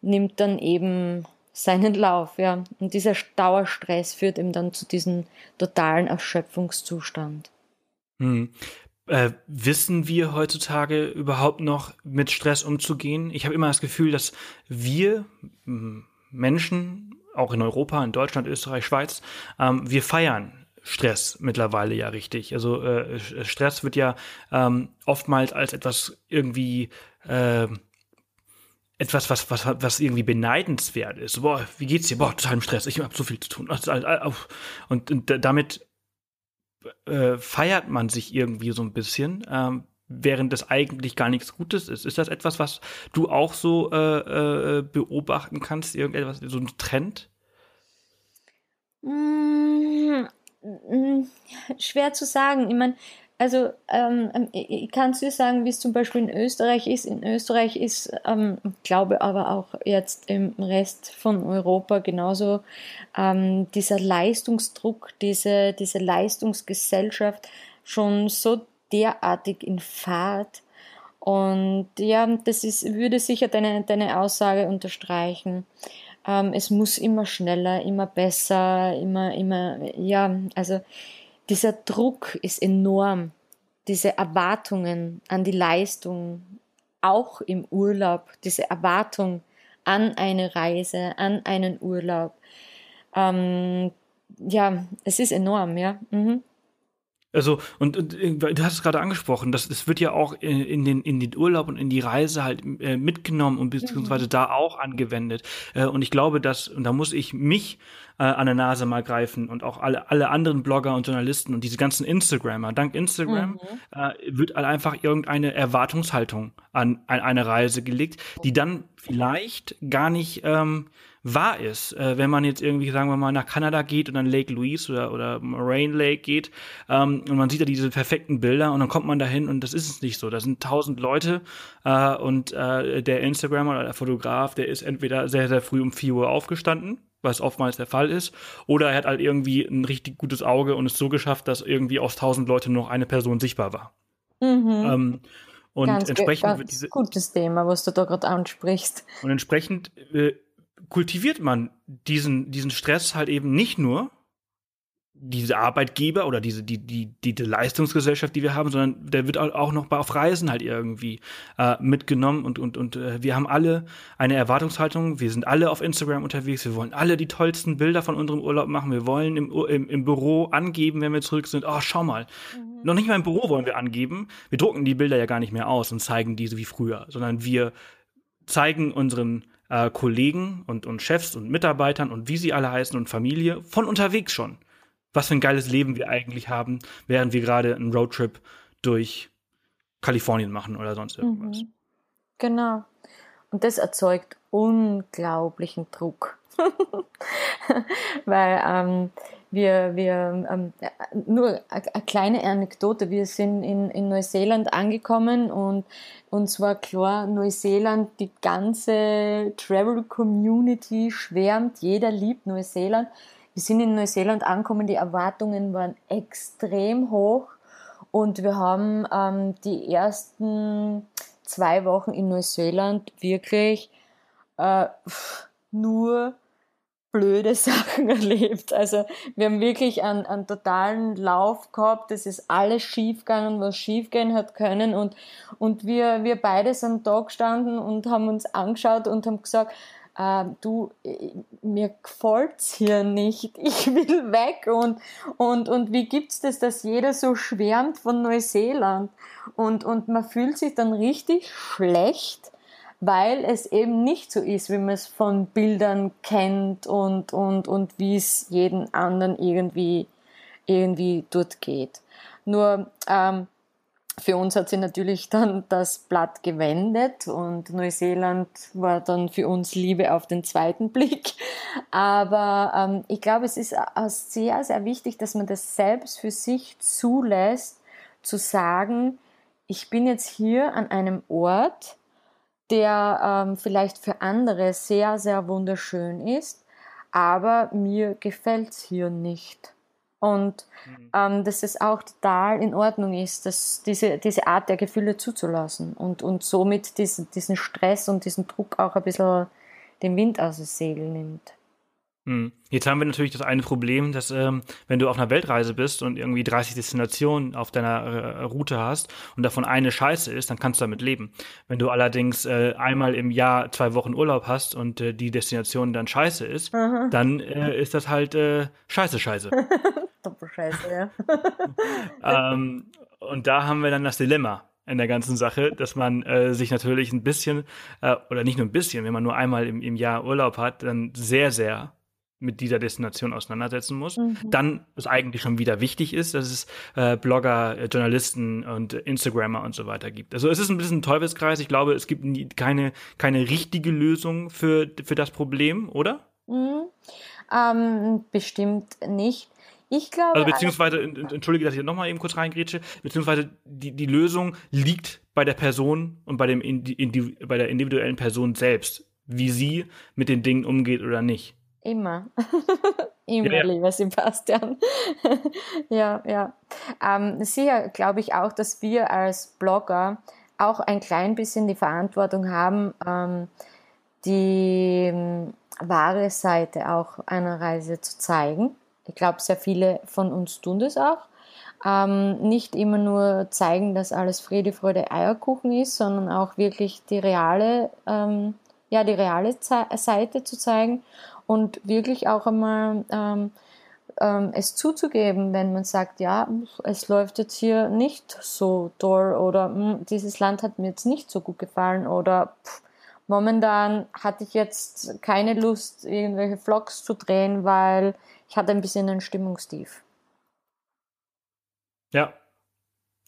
Speaker 1: nimmt dann eben seinen Lauf, ja. Und dieser Dauerstress führt eben dann zu diesem totalen Erschöpfungszustand.
Speaker 3: Hm. Äh, wissen wir heutzutage überhaupt noch mit Stress umzugehen? Ich habe immer das Gefühl, dass wir Menschen, auch in Europa, in Deutschland, Österreich, Schweiz, ähm, wir feiern Stress mittlerweile ja richtig. Also äh, Stress wird ja ähm, oftmals als etwas irgendwie äh, etwas, was, was, was irgendwie beneidenswert ist. Boah, wie geht's dir? Boah, total im Stress. Ich habe so viel zu tun. Und, und damit äh, feiert man sich irgendwie so ein bisschen, ähm, während das eigentlich gar nichts Gutes ist. Ist das etwas, was du auch so äh, äh, beobachten kannst, irgendetwas, so ein Trend?
Speaker 1: Mmh, schwer zu sagen. Ich meine, also ähm, ähm, ich kann dir sagen, wie es zum Beispiel in Österreich ist. In Österreich ist, ähm, glaube aber auch jetzt im Rest von Europa genauso ähm, dieser Leistungsdruck, diese, diese Leistungsgesellschaft schon so derartig in Fahrt. Und ja, das ist, würde sicher deine, deine Aussage unterstreichen. Ähm, es muss immer schneller, immer besser, immer, immer, ja, also dieser Druck ist enorm. Diese Erwartungen an die Leistung, auch im Urlaub, diese Erwartung an eine Reise, an einen Urlaub. Ähm, ja, es ist enorm, ja. Mhm.
Speaker 3: Also, und, und du hast es gerade angesprochen, das, das wird ja auch in, in, den, in den Urlaub und in die Reise halt äh, mitgenommen und beziehungsweise mhm. da auch angewendet. Äh, und ich glaube, dass, und da muss ich mich äh, an der Nase mal greifen und auch alle, alle anderen Blogger und Journalisten und diese ganzen Instagrammer. Dank Instagram mhm. äh, wird halt einfach irgendeine Erwartungshaltung an, an eine Reise gelegt, die dann vielleicht gar nicht ähm, wahr ist. Äh, wenn man jetzt irgendwie, sagen wir mal, nach Kanada geht und dann Lake Louise oder, oder Moraine Lake geht ähm, und man sieht da diese perfekten Bilder und dann kommt man dahin und das ist es nicht so. Da sind tausend Leute äh, und äh, der Instagrammer oder der Fotograf, der ist entweder sehr, sehr früh um vier Uhr aufgestanden was oftmals der Fall ist. Oder er hat halt irgendwie ein richtig gutes Auge und es so geschafft, dass irgendwie aus tausend Leuten noch eine Person sichtbar war. Mhm. Ähm, und
Speaker 1: ganz,
Speaker 3: entsprechend
Speaker 1: ganz diese, gutes Thema, was du da gerade ansprichst.
Speaker 3: Und entsprechend äh, kultiviert man diesen, diesen Stress halt eben nicht nur, diese Arbeitgeber oder diese die, die, die, die Leistungsgesellschaft, die wir haben, sondern der wird auch noch auf Reisen halt irgendwie äh, mitgenommen und, und, und äh, wir haben alle eine Erwartungshaltung, wir sind alle auf Instagram unterwegs, wir wollen alle die tollsten Bilder von unserem Urlaub machen, wir wollen im, im, im Büro angeben, wenn wir zurück sind, oh, schau mal. Mhm. Noch nicht mal im Büro wollen wir angeben, wir drucken die Bilder ja gar nicht mehr aus und zeigen diese wie früher, sondern wir zeigen unseren äh, Kollegen und, und Chefs und Mitarbeitern und wie sie alle heißen und Familie von unterwegs schon. Was für ein geiles Leben wir eigentlich haben, während wir gerade einen Roadtrip durch Kalifornien machen oder sonst irgendwas. Mhm.
Speaker 1: Genau. Und das erzeugt unglaublichen Druck. (laughs) Weil ähm, wir, wir ähm, nur eine kleine Anekdote, wir sind in, in Neuseeland angekommen und uns war klar, Neuseeland, die ganze Travel Community schwärmt, jeder liebt Neuseeland. Wir sind in Neuseeland angekommen, die Erwartungen waren extrem hoch. Und wir haben ähm, die ersten zwei Wochen in Neuseeland wirklich äh, nur blöde (laughs) Sachen erlebt. Also wir haben wirklich einen, einen totalen Lauf gehabt. Es ist alles schiefgegangen, was schiefgehen hat können. Und, und wir, wir beide sind da gestanden und haben uns angeschaut und haben gesagt, äh, du, mir gefällt's hier nicht, (laughs) ich will weg und, und, und wie gibt's das, dass jeder so schwärmt von Neuseeland und, und man fühlt sich dann richtig schlecht, weil es eben nicht so ist, wie man es von Bildern kennt und, und, und wie es jeden anderen irgendwie, irgendwie dort geht. Nur ähm, für uns hat sich natürlich dann das Blatt gewendet und Neuseeland war dann für uns Liebe auf den zweiten (laughs) Blick. Aber ähm, ich glaube, es ist sehr, sehr wichtig, dass man das selbst für sich zulässt, zu sagen, ich bin jetzt hier an einem Ort, der ähm, vielleicht für andere sehr, sehr wunderschön ist, aber mir gefällt es hier nicht. Und mhm. ähm, dass es auch total in Ordnung ist, dass diese, diese Art der Gefühle zuzulassen und, und somit diesen, diesen Stress und diesen Druck auch ein bisschen den Wind aus dem Segel nimmt.
Speaker 3: Hm. Jetzt haben wir natürlich das eine Problem, dass ähm, wenn du auf einer Weltreise bist und irgendwie 30 Destinationen auf deiner äh, Route hast und davon eine scheiße ist, dann kannst du damit leben. Wenn du allerdings äh, einmal im Jahr zwei Wochen Urlaub hast und äh, die Destination dann scheiße ist, mhm. dann äh, ist das halt äh, scheiße scheiße. (laughs) Doppelscheiße, ja. (laughs) (laughs) ähm, und da haben wir dann das Dilemma in der ganzen Sache, dass man äh, sich natürlich ein bisschen, äh, oder nicht nur ein bisschen, wenn man nur einmal im, im Jahr Urlaub hat, dann sehr, sehr mit dieser Destination auseinandersetzen muss. Mhm. Dann, was eigentlich schon wieder wichtig ist, dass es äh, Blogger, äh, Journalisten und Instagrammer und so weiter gibt. Also es ist ein bisschen ein Teufelskreis. Ich glaube, es gibt nie, keine, keine richtige Lösung für, für das Problem, oder?
Speaker 1: Mhm. Ähm, bestimmt nicht. Ich glaube.
Speaker 3: Also beziehungsweise, entschuldige, dass ich nochmal eben kurz reingrätsche, beziehungsweise die, die Lösung liegt bei der Person und bei, dem Indi bei der individuellen Person selbst, wie sie mit den Dingen umgeht oder nicht.
Speaker 1: Immer. (laughs) Immer, ja, lieber Sebastian. (laughs) ja, ja. Ähm, sicher glaube ich auch, dass wir als Blogger auch ein klein bisschen die Verantwortung haben, ähm, die ähm, wahre Seite auch einer Reise zu zeigen. Ich glaube, sehr viele von uns tun das auch. Ähm, nicht immer nur zeigen, dass alles Friede, Freude, Eierkuchen ist, sondern auch wirklich die reale, ähm, ja, die reale Ze Seite zu zeigen und wirklich auch einmal ähm, ähm, es zuzugeben, wenn man sagt, ja, es läuft jetzt hier nicht so toll oder hm, dieses Land hat mir jetzt nicht so gut gefallen oder pff, momentan hatte ich jetzt keine Lust, irgendwelche Vlogs zu drehen, weil ich hatte ein bisschen einen Stimmungstief.
Speaker 3: Ja,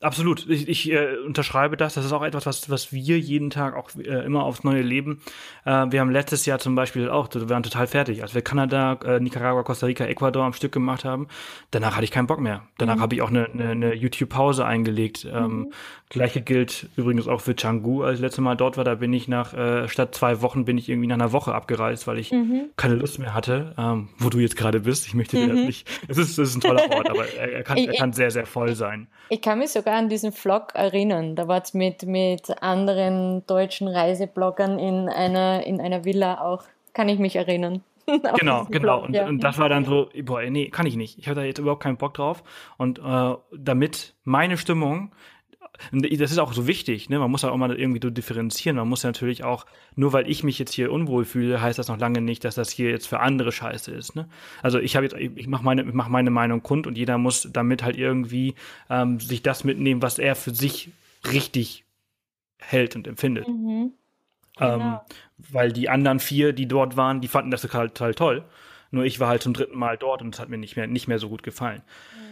Speaker 3: Absolut. Ich, ich äh, unterschreibe das. Das ist auch etwas, was, was wir jeden Tag auch äh, immer aufs Neue leben. Äh, wir haben letztes Jahr zum Beispiel auch, wir waren total fertig. Als wir Kanada, äh, Nicaragua, Costa Rica, Ecuador am Stück gemacht haben, danach hatte ich keinen Bock mehr. Danach mhm. habe ich auch eine, eine, eine YouTube-Pause eingelegt. Ähm, mhm. Gleiche gilt übrigens auch für Canggu. Als ich letzte Mal dort war, da bin ich nach, äh, statt zwei Wochen bin ich irgendwie nach einer Woche abgereist, weil ich mhm. keine Lust mehr hatte, ähm, wo du jetzt gerade bist. Ich möchte dir das mhm. nicht. Es ist, es ist ein toller Ort, aber er, er, kann, er kann sehr, sehr voll sein.
Speaker 1: Ich kann mich sogar an diesen Vlog erinnern. Da war es mit, mit anderen deutschen Reisebloggern in einer, in einer Villa auch. Kann ich mich erinnern. (laughs)
Speaker 3: genau, genau. Blog, und, ja. und, das war dann so, boah, nee, kann ich nicht. Ich habe da jetzt überhaupt keinen Bock drauf. Und äh, damit meine Stimmung das ist auch so wichtig, ne? Man muss ja auch mal irgendwie so differenzieren. Man muss ja natürlich auch, nur weil ich mich jetzt hier unwohl fühle, heißt das noch lange nicht, dass das hier jetzt für andere Scheiße ist. Ne? Also ich habe jetzt, ich mache meine, ich mach meine Meinung kund und jeder muss damit halt irgendwie ähm, sich das mitnehmen, was er für sich richtig hält und empfindet. Mhm. Ähm, genau. Ähm, weil die anderen vier, die dort waren, die fanden das total, total toll. Nur ich war halt zum dritten Mal dort und es hat mir nicht mehr, nicht mehr so gut gefallen. Mhm.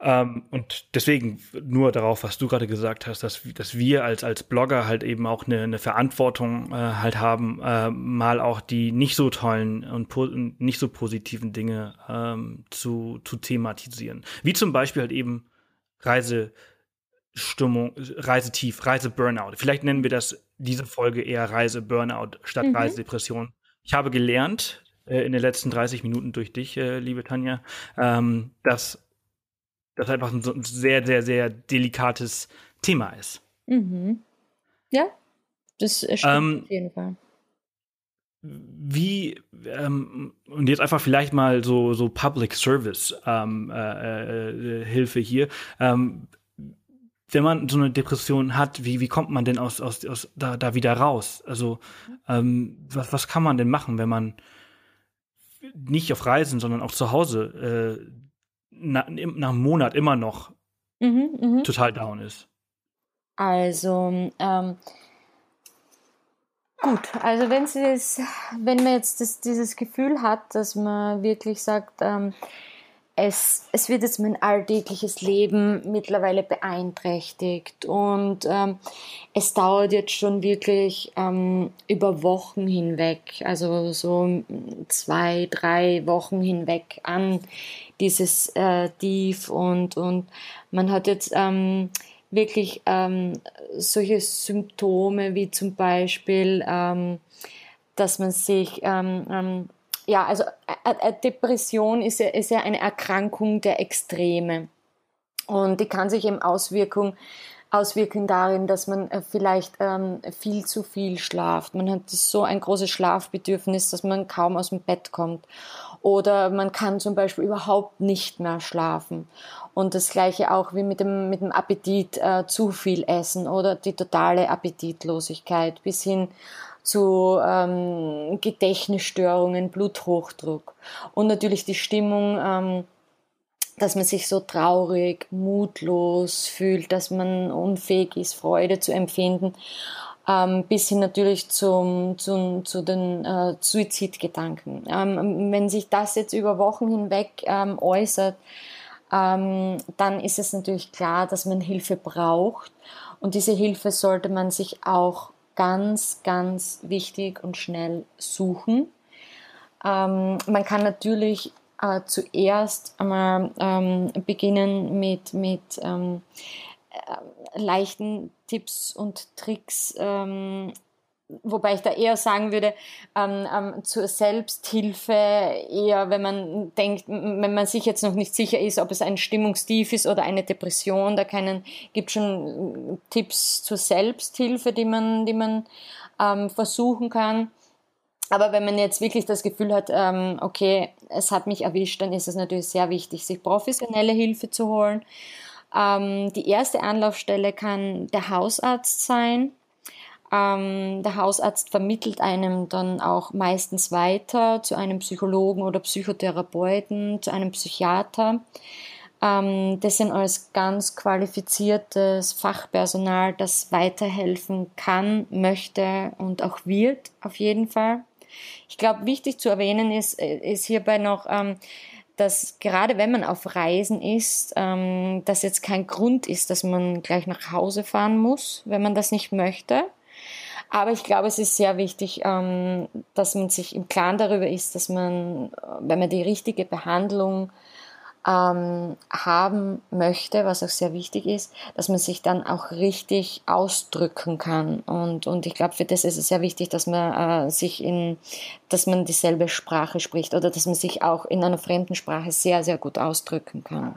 Speaker 3: Ähm, und deswegen nur darauf, was du gerade gesagt hast, dass, dass wir als, als Blogger halt eben auch eine, eine Verantwortung äh, halt haben, äh, mal auch die nicht so tollen und nicht so positiven Dinge ähm, zu, zu thematisieren. Wie zum Beispiel halt eben Reisestimmung, Reisetief, Reiseburnout. Vielleicht nennen wir das diese Folge eher Reiseburnout statt mhm. Reisedepression. Ich habe gelernt, äh, in den letzten 30 Minuten durch dich, äh, liebe Tanja, ähm, dass das einfach ein, so ein sehr, sehr, sehr delikates Thema ist.
Speaker 1: Mhm. Ja, das stimmt ähm, auf jeden Fall.
Speaker 3: Wie, ähm, und jetzt einfach vielleicht mal so, so Public Service ähm, äh, äh, Hilfe hier. Ähm, wenn man so eine Depression hat, wie, wie kommt man denn aus, aus, aus da, da wieder raus? Also, ähm, was, was kann man denn machen, wenn man nicht auf Reisen, sondern auch zu Hause äh, na, nach einem Monat immer noch mhm, mh. total down ist?
Speaker 1: Also, ähm, gut, also wenn sie das, wenn man jetzt das, dieses Gefühl hat, dass man wirklich sagt, ähm, es, es wird jetzt mein alltägliches Leben mittlerweile beeinträchtigt und ähm, es dauert jetzt schon wirklich ähm, über Wochen hinweg, also so zwei, drei Wochen hinweg an dieses äh, Tief und, und man hat jetzt ähm, wirklich ähm, solche Symptome wie zum Beispiel, ähm, dass man sich ähm, ähm, ja, also eine Depression ist ja, ist ja eine Erkrankung der Extreme. Und die kann sich eben auswirken, auswirken darin, dass man äh, vielleicht ähm, viel zu viel schlaft. Man hat so ein großes Schlafbedürfnis, dass man kaum aus dem Bett kommt. Oder man kann zum Beispiel überhaupt nicht mehr schlafen. Und das gleiche auch wie mit dem, mit dem Appetit, äh, zu viel essen oder die totale Appetitlosigkeit bis hin zu ähm, Gedächtnisstörungen, Bluthochdruck und natürlich die Stimmung, ähm, dass man sich so traurig, mutlos fühlt, dass man unfähig ist, Freude zu empfinden, ähm, bis hin natürlich zum, zum, zu den äh, Suizidgedanken. Ähm, wenn sich das jetzt über Wochen hinweg ähm, äußert, ähm, dann ist es natürlich klar, dass man Hilfe braucht und diese Hilfe sollte man sich auch ganz, ganz wichtig und schnell suchen. Ähm, man kann natürlich äh, zuerst einmal ähm, beginnen mit, mit äh, leichten Tipps und Tricks, ähm, wobei ich da eher sagen würde, ähm, ähm, zur Selbsthilfe eher, wenn man denkt, wenn man sich jetzt noch nicht sicher ist, ob es ein Stimmungstief ist oder eine Depression, da keinen, gibt schon Tipps zur Selbsthilfe, die man, die man ähm, versuchen kann. Aber wenn man jetzt wirklich das Gefühl hat, ähm, okay, es hat mich erwischt, dann ist es natürlich sehr wichtig, sich professionelle Hilfe zu holen. Ähm, die erste Anlaufstelle kann der Hausarzt sein Ähm, der Hausarzt vermittelt einem dann auch meistens weiter zu einem Psychologen oder Psychotherapeuten, zu einem Psychiater. Ähm, das sind alles ganz qualifiziertes Fachpersonal, das weiterhelfen kann, möchte und auch wird, auf jeden Fall. Ich glaube, wichtig zu erwähnen ist, äh, ist hierbei noch, ähm, dass gerade wenn man auf Reisen ist, ähm, das jetzt kein Grund ist, dass man gleich nach Hause fahren muss, wenn man das nicht möchte. Aber ich glaube, es ist sehr wichtig, ähm, dass man sich im Klaren darüber ist, dass man, wenn man die richtige Behandlung ähm, haben möchte, was auch sehr wichtig ist, dass man sich dann auch richtig ausdrücken kann. Und, und ich glaube, für das ist es sehr wichtig, dass man äh, sich in, dass man dieselbe Sprache spricht oder dass man sich auch in einer fremden Sprache sehr, sehr gut ausdrücken kann.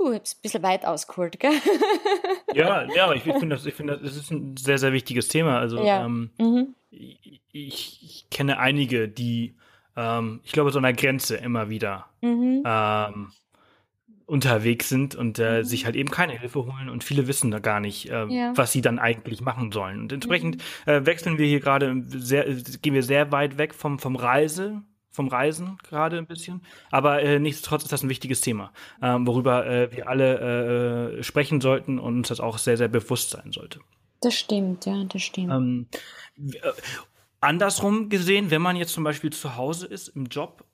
Speaker 1: Uh, ich ein bisschen weit ausgeholt, gell? (laughs)
Speaker 3: Ja, ja, aber ich finde das, ich finde das, das ist ein sehr, sehr wichtiges Thema. Also ja. ähm, mhm. ich, ich, kenne einige, die ähm, ich glaube, so einer Grenze immer wieder mhm. ähm, unterwegs sind und äh, mhm. sich halt eben keine Hilfe holen und viele wissen da gar nicht, äh, ja. was sie dann eigentlich machen sollen. Und entsprechend mhm. äh, wechseln wir hier gerade sehr, gehen wir sehr weit weg vom, vom Reise, vom Reisen gerade ein bisschen. Aber äh, nichtsdestotrotz ist das ein wichtiges Thema, ähm, worüber äh, wir alle äh, sprechen sollten und uns das auch sehr, sehr bewusst sein sollte.
Speaker 1: Das stimmt, ja, das stimmt. Ähm,
Speaker 3: äh, andersrum gesehen, wenn man jetzt zum Beispiel zu Hause ist im Job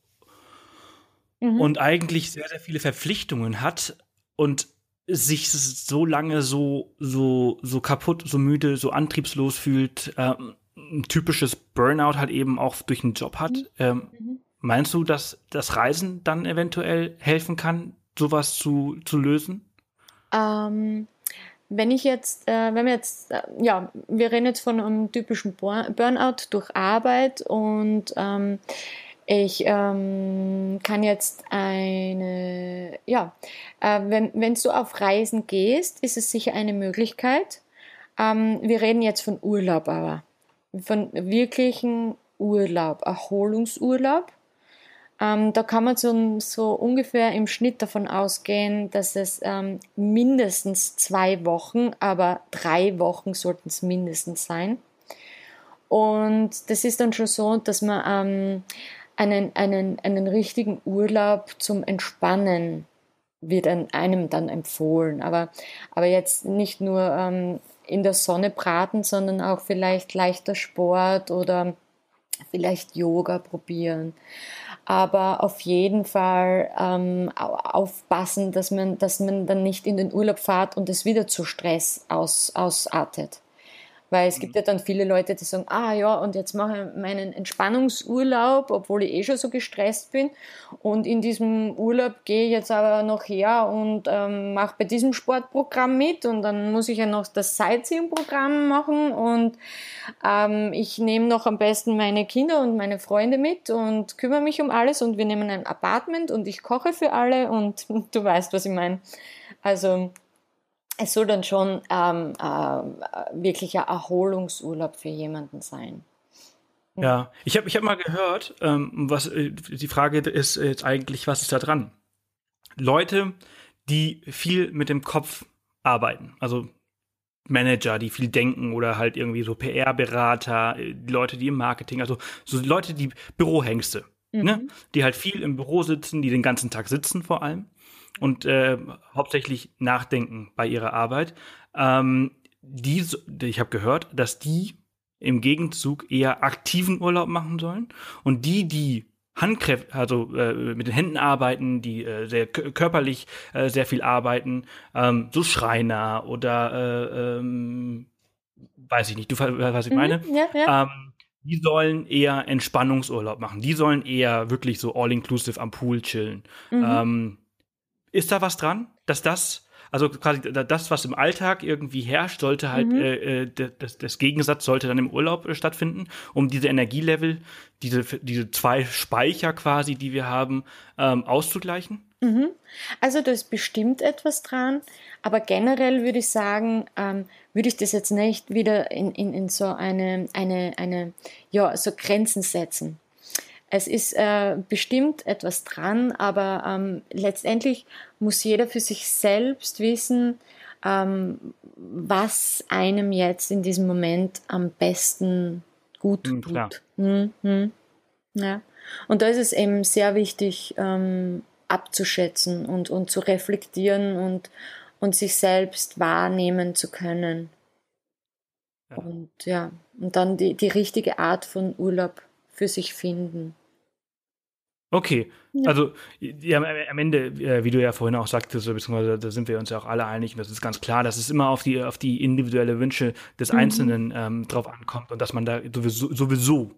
Speaker 3: mhm. und eigentlich sehr, sehr viele Verpflichtungen hat und sich so lange so, so, so kaputt, so müde, so antriebslos fühlt, ähm, ein typisches Burnout halt eben auch durch den Job hat. Mhm. Ähm, mhm. Meinst du, dass das Reisen dann eventuell helfen kann, sowas zu, zu lösen?
Speaker 1: Ähm, wenn ich jetzt, äh, wenn wir jetzt, äh, ja, wir reden jetzt von einem typischen Burnout durch Arbeit und ähm, ich ähm, kann jetzt eine, ja, äh, wenn, wenn du auf Reisen gehst, ist es sicher eine Möglichkeit. Ähm, wir reden jetzt von Urlaub aber, von wirklichen Urlaub, Erholungsurlaub. Ähm, da kann man so, so, ungefähr im Schnitt davon ausgehen, dass es ähm, mindestens zwei Wochen, aber drei Wochen sollten es mindestens sein. Und das ist dann schon so, dass man ähm, einen, einen, einen richtigen Urlaub zum Entspannen wird einem dann empfohlen. Aber, aber jetzt nicht nur ähm, in der Sonne braten, sondern auch vielleicht leichter Sport oder vielleicht Yoga probieren aber auf jeden Fall ähm, aufpassen, dass man, dass man dann nicht in den Urlaub fährt und es wieder zu Stress aus, ausartet. Weil es gibt ja dann viele Leute, die sagen, ah ja, und jetzt mache ich meinen Entspannungsurlaub, obwohl ich eh schon so gestresst bin. Und in diesem Urlaub gehe ich jetzt aber noch her und ähm, mache bei diesem Sportprogramm mit. Und dann muss ich ja noch das Sightseeing-Programm machen. Und ähm, ich nehme noch am besten meine Kinder und meine Freunde mit und kümmere mich um alles. Und wir nehmen ein Apartment und ich koche für alle. Und (laughs) du weißt, was ich meine. Also es soll dann schon ähm, äh, wirklich ein Erholungsurlaub für jemanden sein.
Speaker 3: Ja, ich habe ich hab mal gehört, ähm, was äh, die Frage ist jetzt eigentlich, was ist da dran? Leute, die viel mit dem Kopf arbeiten, also Manager, die viel denken oder halt irgendwie so PR-Berater, äh, Leute, die im Marketing, also so Leute, die Bürohengste, ne? mhm. ne? die halt viel im Büro sitzen, die den ganzen Tag sitzen vor allem und äh, hauptsächlich nachdenken bei ihrer Arbeit. Ähm, die, ich habe gehört, dass die im Gegenzug eher aktiven Urlaub machen sollen und die, die Handkräfte, also äh, mit den Händen arbeiten, die äh, sehr körperlich äh, sehr viel arbeiten, ähm, so Schreiner oder äh, ähm, weiß ich nicht, du was ich mhm, meine. Ja, ja. Ähm, die sollen eher Entspannungsurlaub machen. Die sollen eher wirklich so all-inclusive am Pool chillen. Mhm. Ist da was dran, dass das, also quasi das, was im Alltag irgendwie herrscht, sollte halt, mhm. äh, äh das, das Gegensatz sollte dann im Urlaub äh, stattfinden, um diese Energielevel, diese, diese zwei Speicher quasi, die wir haben, ähm, auszugleichen?
Speaker 1: Mhm. Also da ist bestimmt etwas dran, aber generell würde ich sagen, ähm, würde ich das jetzt nicht wieder in, in, in so eine, eine, eine, ja, so Grenzen setzen. Es ist äh, bestimmt etwas dran, aber ähm, letztendlich muss jeder für sich selbst wissen, ähm, was einem jetzt in diesem Moment am besten gut
Speaker 3: Mhm,
Speaker 1: tut.
Speaker 3: klar.
Speaker 1: Hm, hm. Ja. Und da ist es eben sehr wichtig, ähm, abzuschätzen und, und zu reflektieren und, und sich selbst wahrnehmen zu können.
Speaker 3: Ja.
Speaker 1: Und ja, und dann die, die richtige Art von Urlaub für sich finden.
Speaker 3: Okay,
Speaker 1: Ja.
Speaker 3: also ja, am- Ende, äh, wie du ja vorhin auch sagtest, beziehungsweise da sind wir uns ja auch alle einig, und das ist ganz klar, dass es immer auf die, auf die individuelle Wünsche des
Speaker 1: Mhm.
Speaker 3: Einzelnen ähm, drauf ankommt und dass man da sowieso, sowieso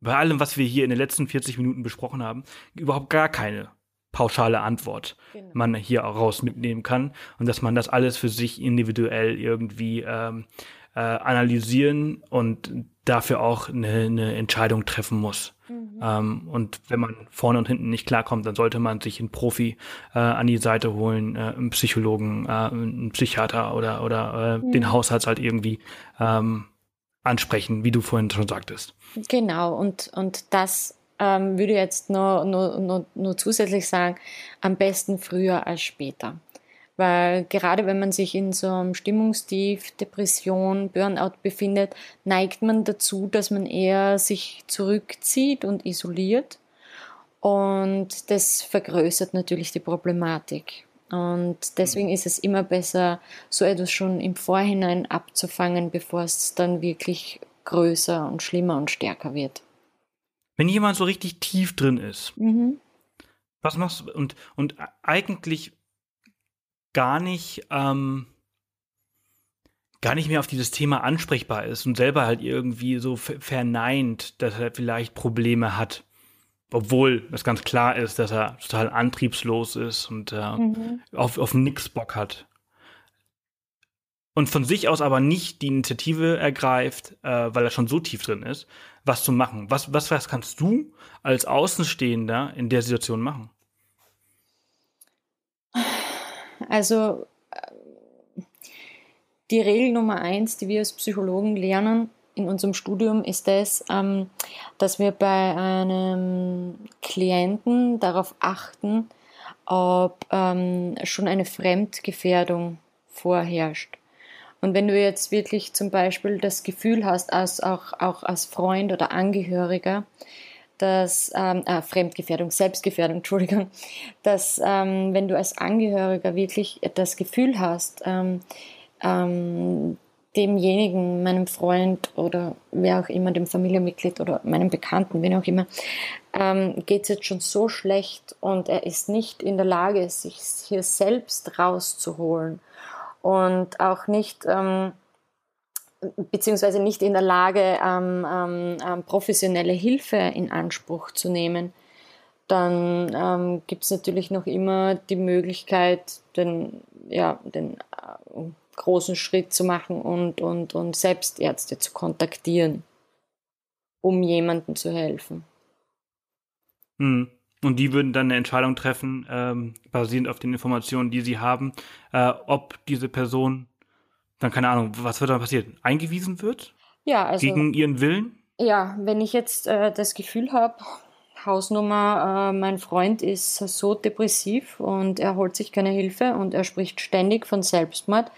Speaker 3: bei allem, was wir hier in den letzten 40 Minuten besprochen haben, überhaupt gar keine pauschale Antwort
Speaker 1: Genau.
Speaker 3: man hier auch raus mitnehmen kann und dass man das alles für sich individuell irgendwie ähm, äh, analysieren und dafür auch eine, eine Entscheidung treffen muss.
Speaker 1: Mhm.
Speaker 3: Ähm, und wenn man vorne und hinten nicht klarkommt, dann sollte man sich einen Profi äh, an die Seite holen, äh, einen Psychologen, äh, einen Psychiater oder, oder äh,
Speaker 1: Mhm.
Speaker 3: den Haushalt halt irgendwie ähm, ansprechen, wie du vorhin schon sagtest.
Speaker 1: Genau, und, und das ähm, würde ich jetzt nur, nur, nur, nur zusätzlich sagen, am besten früher als später. Weil gerade wenn man sich in so einem Stimmungstief, Depression, Burnout befindet, neigt man dazu, dass man eher sich zurückzieht und isoliert. Und das vergrößert natürlich die Problematik. Und deswegen ist es immer besser, so etwas schon im Vorhinein abzufangen, bevor es dann wirklich größer und schlimmer und stärker wird.
Speaker 3: Wenn jemand so richtig tief drin ist,
Speaker 1: Mhm.
Speaker 3: was machst du und, und eigentlich gar nicht, ähm, gar nicht mehr auf dieses Thema ansprechbar ist und selber halt irgendwie so ver- verneint, dass er vielleicht Probleme hat. Obwohl es ganz klar ist, dass er total antriebslos ist und äh,
Speaker 1: Mhm.
Speaker 3: auf, auf nix Bock hat. Und von sich aus aber nicht die Initiative ergreift, äh, weil er schon so tief drin ist, was zu machen. Was, was, was kannst du als Außenstehender in der Situation machen?
Speaker 1: Also äh, die Regel Nummer eins, die wir als Psychologen lernen in unserem Studium, ist das, ähm, dass wir bei einem Klienten darauf achten, ob ähm, schon eine Fremdgefährdung vorherrscht. Und wenn du jetzt wirklich zum Beispiel das Gefühl hast, als auch, auch als Freund oder Angehöriger, dass ähm, äh, Fremdgefährdung, Selbstgefährdung, (laughs) Entschuldigung, dass ähm, wenn du als Angehöriger wirklich das Gefühl hast, ähm, ähm, demjenigen, meinem Freund oder wer auch immer, dem Familienmitglied oder meinem Bekannten, wen auch immer, ähm, geht es jetzt schon so schlecht und er ist nicht in der Lage, sich hier selbst rauszuholen und auch nicht ähm, beziehungsweise nicht in der Lage, ähm, ähm, ähm, professionelle Hilfe in Anspruch zu nehmen, dann ähm, gibt es natürlich noch immer die Möglichkeit, den, ja, den äh, großen Schritt zu machen und, und, und Selbstärzte zu kontaktieren, um jemandem zu helfen.
Speaker 3: Hm. Und die würden dann eine Entscheidung treffen, ähm, basierend auf den Informationen, die sie haben, äh, ob diese Person, dann keine Ahnung, was wird dann passieren? Eingewiesen wird?
Speaker 1: Ja, also
Speaker 3: Gegen ihren Willen?
Speaker 1: ja, wenn ich jetzt äh, das Gefühl habe, Hausnummer, äh, mein Freund ist so depressiv und er holt sich keine Hilfe und er spricht ständig von Selbstmord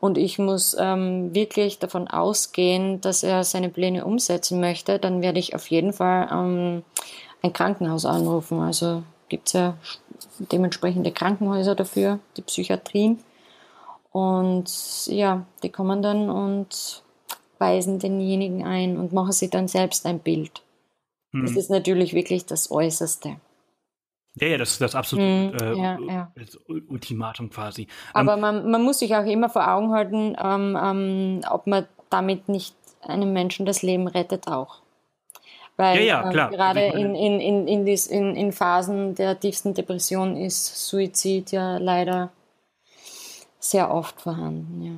Speaker 1: und ich muss ähm, wirklich davon ausgehen, dass er seine Pläne umsetzen möchte, dann werde ich auf jeden Fall ähm, ein Krankenhaus anrufen. Also gibt's ja dementsprechende Krankenhäuser dafür, die Psychiatrien. Und ja, die kommen dann und weisen denjenigen ein und machen sich dann selbst ein Bild. Das
Speaker 3: Hm.
Speaker 1: ist natürlich wirklich das Äußerste.
Speaker 3: Ja, ja, das ist das absolute
Speaker 1: Hm,
Speaker 3: äh,
Speaker 1: ja,
Speaker 3: Ultimatum quasi.
Speaker 1: Aber
Speaker 3: ähm,
Speaker 1: man, man muss sich auch immer vor Augen halten, ähm, ähm, ob man damit nicht einem Menschen das Leben rettet auch. Weil
Speaker 3: Ja.
Speaker 1: Ähm, gerade in, in, in, in, dies, in, in Phasen der tiefsten Depression ist Suizid ja leider sehr oft vorhanden. Ja.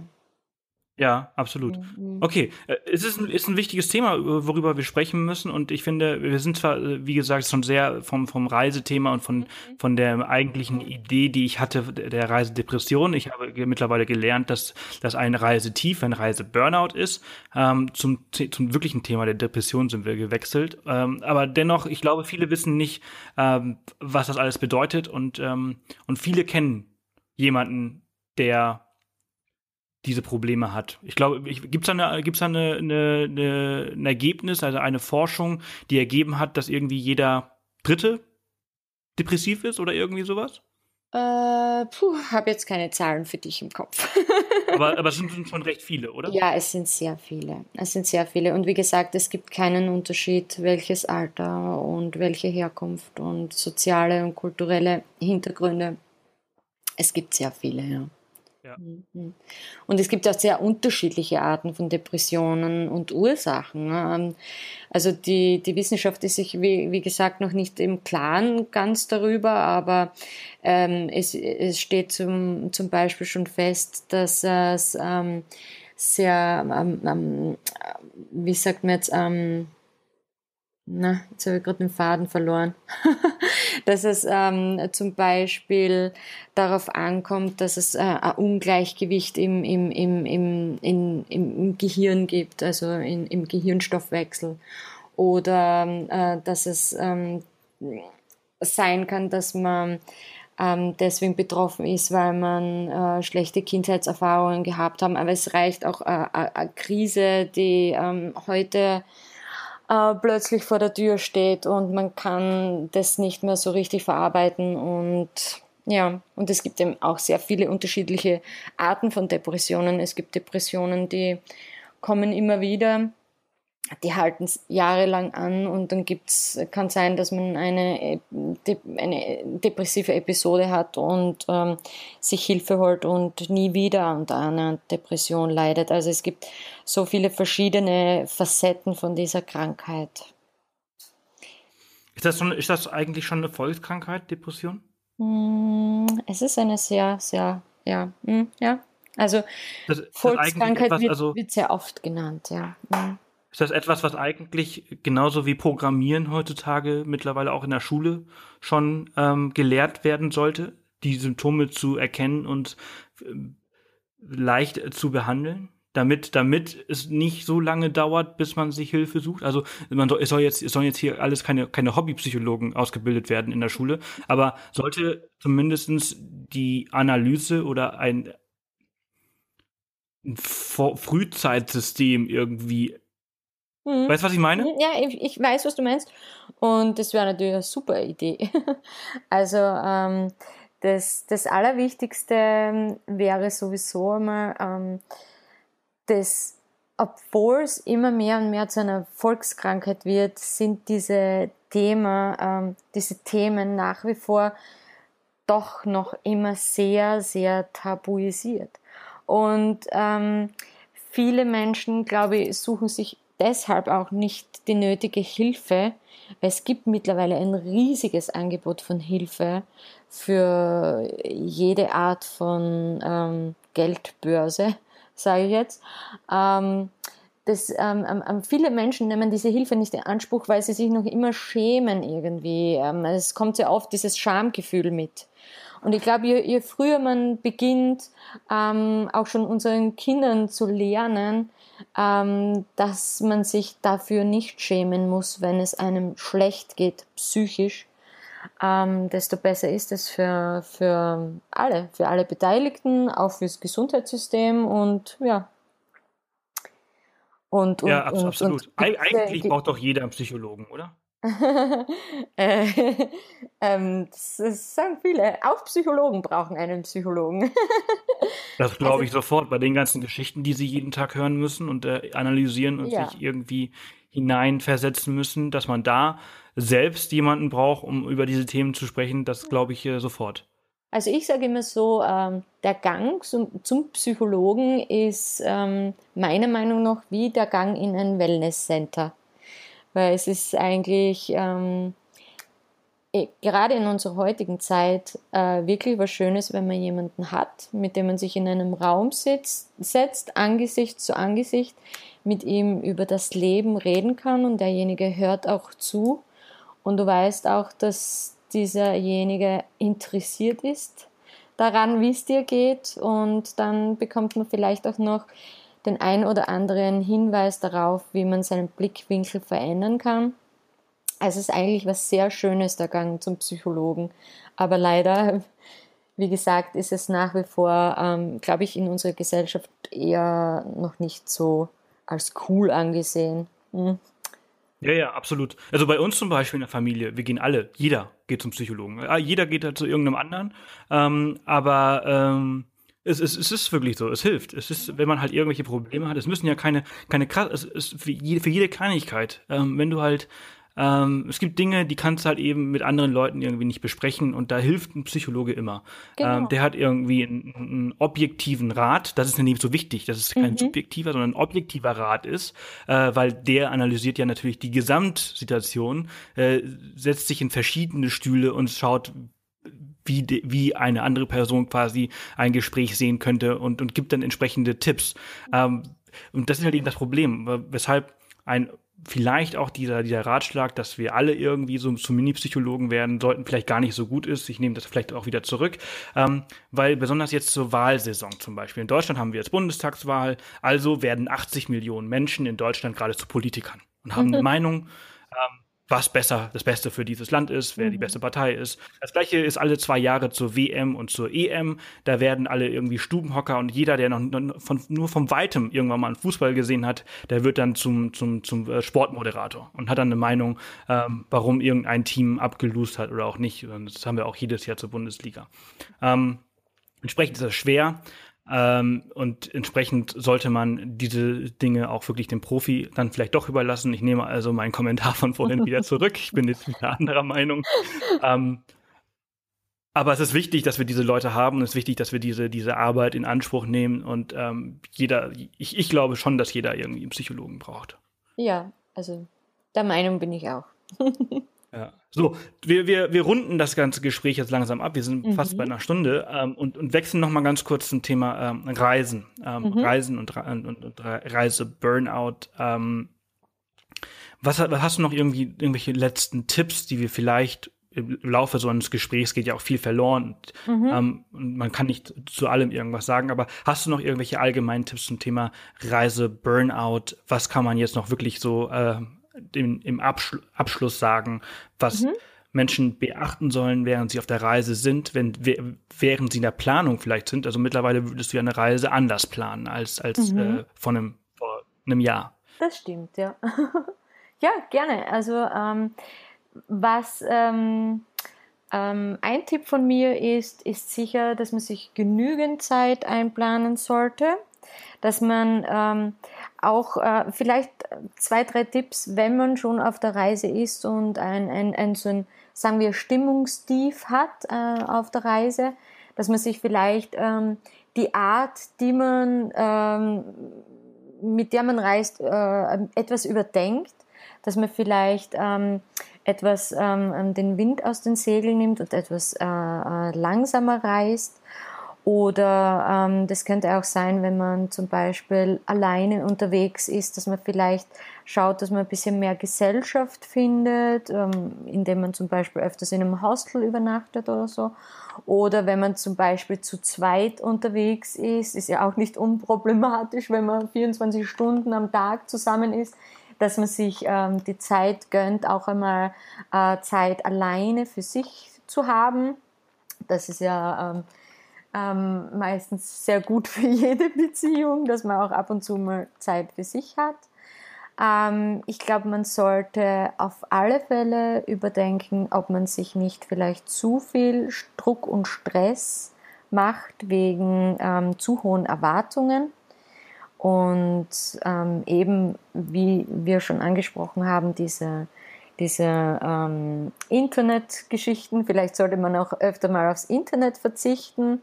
Speaker 3: ja, absolut.
Speaker 1: Mhm.
Speaker 3: Okay, äh, es ist ein, ist ein wichtiges Thema, über- worüber wir sprechen müssen. Und ich finde, wir sind zwar, äh, wie gesagt, schon sehr vom, vom Reisethema und von, von der eigentlichen Idee, die ich hatte, der Reisedepression. Ich habe mittlerweile gelernt, dass das ein Reisetief, ein Reiseburnout ist. Ähm, zum, zum wirklichen Thema der Depression sind wir gewechselt. Ähm, aber dennoch, ich glaube, viele wissen nicht, ähm, was das alles bedeutet. Und, ähm, und viele kennen jemanden, der diese Probleme hat. Ich glaube, gibt es da, eine, gibt's da eine, eine, eine, ein Ergebnis, also eine Forschung, die ergeben hat, dass irgendwie jeder Dritte depressiv ist oder irgendwie sowas?
Speaker 1: Äh, puh, habe jetzt keine Zahlen für dich im Kopf. (laughs)
Speaker 3: aber, aber es sind schon recht viele, oder?
Speaker 1: Ja, es sind sehr viele. Es sind sehr viele. Und wie gesagt, es gibt keinen Unterschied, welches Alter und welche Herkunft und soziale und kulturelle Hintergründe. Es gibt sehr viele, ja. Ja. Mhm. Und es gibt auch sehr unterschiedliche Arten von Depressionen und Ursachen. Ähm, also die, die Wissenschaft ist sich, wie, wie gesagt, noch nicht im Klaren ganz darüber, aber ähm, es, es steht zum, zum Beispiel schon fest, dass es ähm, sehr, ähm, ähm, wie sagt man jetzt, ähm, na, jetzt habe ich gerade den Faden verloren, (laughs) dass es ähm, zum Beispiel darauf ankommt, dass es äh, ein Ungleichgewicht im, im, im, im, in, im Gehirn gibt, also in, im Gehirnstoffwechsel. Oder äh, dass es ähm, sein kann, dass man ähm, deswegen betroffen ist, weil man äh, schlechte Kindheitserfahrungen gehabt haben. Aber es reicht auch äh, eine Krise, die ähm, heute äh, plötzlich vor der Tür steht und man kann das nicht mehr so richtig verarbeiten und ja, und es gibt eben auch sehr viele unterschiedliche Arten von Depressionen. Es gibt Depressionen, die kommen immer wieder die halten jahrelang an und dann gibt's, kann sein, dass man eine, eine depressive Episode hat und ähm, sich Hilfe holt und nie wieder an einer Depression leidet. Also es gibt so viele verschiedene Facetten von dieser Krankheit.
Speaker 3: Ist das, schon, ist das eigentlich schon eine Volkskrankheit, Depression?
Speaker 1: Mm, es ist eine sehr, sehr, ja, mm, ja. Also das, Volkskrankheit etwas, wird, also, wird sehr oft genannt, ja. Mm.
Speaker 3: Ist das etwas, was eigentlich genauso wie Programmieren heutzutage mittlerweile auch in der Schule schon ähm, gelehrt werden sollte, die Symptome zu erkennen und äh, leicht zu behandeln? damit, damit es nicht so lange dauert, bis man sich Hilfe sucht. Also man soll, es soll jetzt, es sollen jetzt hier alles keine, keine Hobbypsychologen ausgebildet werden in der Schule, aber sollte zumindestens die Analyse oder ein, ein Frühzeitsystem irgendwie Mhm. Weißt du, was ich meine? Mhm,
Speaker 1: ja, ich, ich, weiß, was du meinst. Und das wäre natürlich eine super Idee. (laughs) Also ähm, das, das Allerwichtigste ähm, wäre sowieso einmal, ähm, dass obwohl es immer mehr und mehr zu einer Volkskrankheit wird, sind diese Themen, ähm, diese Themen nach wie vor doch noch immer sehr, sehr tabuisiert. Und ähm, viele Menschen, glaube ich, suchen sich deshalb auch nicht die nötige Hilfe. Es gibt mittlerweile ein riesiges Angebot von Hilfe für jede Art von ähm, Geldbörse, sage ich jetzt. Ähm, das, ähm, viele Menschen nehmen diese Hilfe nicht in Anspruch, weil sie sich noch immer schämen irgendwie. Ähm, es kommt sehr oft dieses Schamgefühl mit. Und ich glaube, je, je früher man beginnt, ähm, auch schon unseren Kindern zu lernen, ähm, dass man sich dafür nicht schämen muss, wenn es einem schlecht geht, psychisch, ähm, desto besser ist es für, für alle, für alle Beteiligten, auch fürs Gesundheitssystem und ja.
Speaker 3: Und, und, ja, absolut. Und, und Eigentlich braucht doch jeder einen Psychologen, oder? (laughs)
Speaker 1: äh, (laughs) ähm, das, das, sagen viele. Auch Psychologen brauchen einen Psychologen. (laughs)
Speaker 3: das glaube also, ich sofort bei den ganzen Geschichten, die sie jeden Tag hören müssen und äh, analysieren und ja. sich irgendwie hineinversetzen müssen, dass man da selbst jemanden braucht, um über diese Themen zu sprechen. Das glaube ich äh, sofort.
Speaker 1: Also ich sage immer so, ähm, der Gang zum, zum Psychologen ist ähm, meiner Meinung nach wie der Gang in ein Wellnesscenter. Weil es ist eigentlich ähm, eh, gerade in unserer heutigen Zeit äh, wirklich was Schönes, wenn man jemanden hat, mit dem man sich in einem Raum sitzt, setzt, Angesicht zu Angesicht, mit ihm über das Leben reden kann und derjenige hört auch zu. Und du weißt auch, dass dieserjenige interessiert ist daran, wie es dir geht. Und dann bekommt man vielleicht auch noch den ein oder anderen Hinweis darauf, wie man seinen Blickwinkel verändern kann. Es ist eigentlich was sehr Schönes, der Gang zum Psychologen. Aber leider wie gesagt, ist es nach wie vor, ähm, glaube ich, in unserer Gesellschaft eher noch nicht so als cool angesehen. Hm.
Speaker 3: Ja, ja, absolut. Also bei uns zum Beispiel in der Familie, wir gehen alle, jeder geht zum Psychologen. Ah, jeder geht da zu irgendeinem anderen. Ähm, aber ähm, es, es, es ist wirklich so, es hilft. Es ist, wenn man halt irgendwelche Probleme hat, es müssen ja keine, keine es ist für jede, für jede Kleinigkeit. Ähm, wenn du halt ähm, es gibt Dinge, die kannst du halt eben mit anderen Leuten irgendwie nicht besprechen und da hilft ein Psychologe immer. Genau. Ähm, der hat irgendwie einen, einen, objektiven Rat, das ist nämlich so wichtig, dass es kein mhm. subjektiver, sondern ein objektiver Rat ist, äh, weil der analysiert ja natürlich die Gesamtsituation, äh, setzt sich in verschiedene Stühle und schaut, wie, de, wie eine andere Person quasi ein Gespräch sehen könnte und, und gibt dann entsprechende Tipps. Ähm, und das ist halt eben das Problem, weshalb ein vielleicht auch dieser, dieser Ratschlag, dass wir alle irgendwie so zu Mini-Psychologen werden sollten, vielleicht gar nicht so gut ist. Ich nehme das vielleicht auch wieder zurück, ähm, weil besonders jetzt zur Wahlsaison zum Beispiel. In Deutschland haben wir jetzt Bundestagswahl, also werden 80 Millionen Menschen in Deutschland gerade zu Politikern und haben (laughs) eine Meinung. Ähm, was besser das Beste für dieses Land ist, wer mhm. die beste Partei ist. Das gleiche ist alle zwei Jahre zur WM und zur EM. Da werden alle irgendwie Stubenhocker und jeder, der noch von, nur vom Weitem irgendwann mal einen Fußball gesehen hat, der wird dann zum, zum, zum äh, Sportmoderator und hat dann eine Meinung, ähm, warum irgendein Team abgelost hat oder auch nicht. Und das haben wir auch jedes Jahr zur Bundesliga. Ähm, entsprechend ist das schwer. Ähm, und entsprechend sollte man diese Dinge auch wirklich dem Profi dann vielleicht doch überlassen. Ich nehme also meinen Kommentar von vorhin wieder (laughs) zurück. Ich bin jetzt wieder anderer Meinung. Ähm, aber es ist wichtig, dass wir diese Leute haben. Es ist wichtig, dass wir diese, diese Arbeit in Anspruch nehmen. Und ähm, jeder, ich, ich glaube schon, dass jeder irgendwie einen Psychologen braucht.
Speaker 1: Ja, also der Meinung bin ich auch. (laughs)
Speaker 3: Ja. So, wir, wir, wir runden das ganze Gespräch jetzt langsam ab. Wir sind mhm. fast bei einer Stunde ähm, und, und wechseln noch mal ganz kurz zum Thema ähm, Reisen. Ähm, mhm. Reisen und, und, und Reise-Burnout. Ähm, was, was hast du noch irgendwie irgendwelche letzten Tipps, die wir vielleicht im Laufe so eines Gesprächs geht ja auch viel verloren und, mhm. ähm, und man kann nicht zu allem irgendwas sagen, aber hast du noch irgendwelche allgemeinen Tipps zum Thema Reise, Burnout? Was kann man jetzt noch wirklich so äh, im, im Abschl Abschluss sagen, was mhm. Menschen beachten sollen, während sie auf der Reise sind, wenn, während sie in der Planung vielleicht sind. Also mittlerweile würdest du ja eine Reise anders planen als, als mhm. äh, von einem, vor einem Jahr.
Speaker 1: Das stimmt, ja. (laughs) ja, gerne. Also ähm, was ähm, ähm, ein Tipp von mir ist, ist sicher, dass man sich genügend Zeit einplanen sollte dass man ähm, auch äh, vielleicht zwei, drei Tipps, wenn man schon auf der Reise ist und ein, ein, ein so ein, sagen wir, Stimmungstief hat äh, auf der Reise, dass man sich vielleicht ähm, die Art, die man, ähm, mit der man reist, äh, etwas überdenkt, dass man vielleicht ähm, etwas ähm, den Wind aus den Segeln nimmt und etwas äh, äh langsamer reist oder ähm, das könnte auch sein, wenn man zum Beispiel alleine unterwegs ist, dass man vielleicht schaut, dass man ein bisschen mehr Gesellschaft findet, ähm, indem man zum Beispiel öfters in einem Hostel übernachtet oder so. Oder wenn man zum Beispiel zu zweit unterwegs ist, ist ja auch nicht unproblematisch, wenn man 24 Stunden am Tag zusammen ist, dass man sich ähm, die Zeit gönnt, auch einmal äh, Zeit alleine für sich zu haben. Das ist ja ähm, ähm, meistens sehr gut (laughs) für jede Beziehung, dass man auch ab und zu mal Zeit für sich hat. Ähm, ich glaube, man sollte auf alle Fälle überdenken, ob man sich nicht vielleicht zu viel Druck und Stress macht wegen ähm, zu hohen Erwartungen. Und ähm, eben, wie wir schon angesprochen haben, diese diese ähm, Internetgeschichten. Vielleicht sollte man auch öfter mal aufs Internet verzichten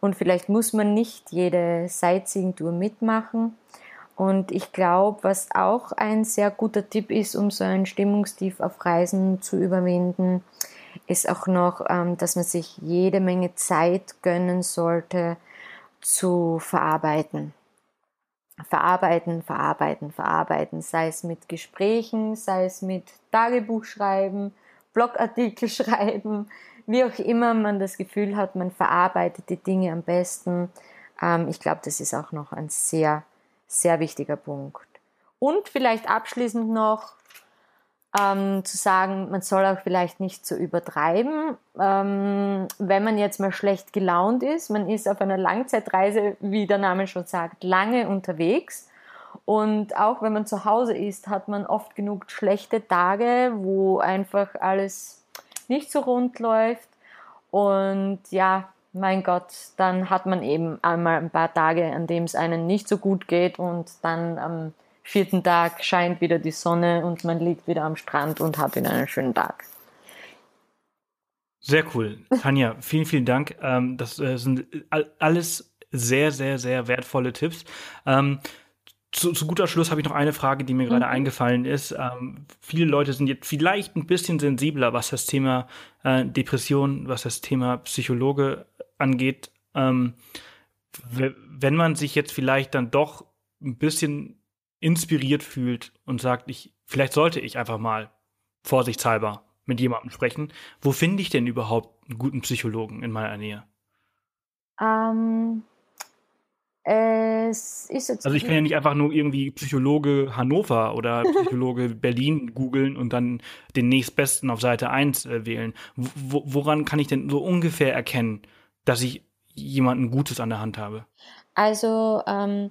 Speaker 1: und vielleicht muss man nicht jede Sightseeing-Tour mitmachen. Und ich glaube, was auch ein sehr guter Tipp ist, um so ein Stimmungstief auf Reisen zu überwinden, ist auch noch, ähm, dass man sich jede Menge Zeit gönnen sollte zu verarbeiten verarbeiten, verarbeiten, verarbeiten, sei es mit Gesprächen, sei es mit Tagebuch schreiben, Blogartikel (laughs) schreiben, wie auch immer man das Gefühl hat, man verarbeitet die Dinge am besten. Ähm, ich glaube, das ist auch noch ein sehr, sehr wichtiger Punkt. Und vielleicht abschließend noch, ähm, zu sagen, man soll auch vielleicht nicht so übertreiben. Ähm, wenn man jetzt mal schlecht gelaunt ist, man ist auf einer Langzeitreise, wie der Name schon sagt, lange unterwegs. Und auch wenn man zu Hause ist, hat man oft genug schlechte Tage, wo einfach alles nicht so rund läuft. Und ja, mein Gott, dann hat man eben einmal ein paar Tage, an dem es einem nicht so gut geht und dann am vierten Tag scheint wieder die Sonne und man liegt wieder am Strand und hat wieder einen schönen Tag.
Speaker 3: Sehr cool. Tanja, vielen, vielen Dank. Ähm, das äh, sind alles sehr, sehr, sehr wertvolle Tipps. Ähm, zu, zu guter Schluss habe ich noch eine Frage, die mir gerade mhm. eingefallen ist. Ähm, viele Leute sind jetzt vielleicht ein bisschen sensibler, was das Thema äh, Depression, was das Thema Psychologe angeht. Ähm, wenn man sich jetzt vielleicht dann doch ein bisschen inspiriert fühlt und sagt, ich, vielleicht sollte ich einfach mal vorsichtshalber mit jemandem sprechen. Wo finde ich denn überhaupt einen guten Psychologen in meiner Nähe?
Speaker 1: Ähm, es ist jetzt
Speaker 3: also ich kann ja nicht einfach nur irgendwie Psychologe Hannover oder (laughs) Psychologe Berlin googeln und dann den nächstbesten auf Seite 1 äh, wählen. W woran kann ich denn so ungefähr erkennen, dass ich jemanden Gutes an der Hand habe?
Speaker 1: Also ähm,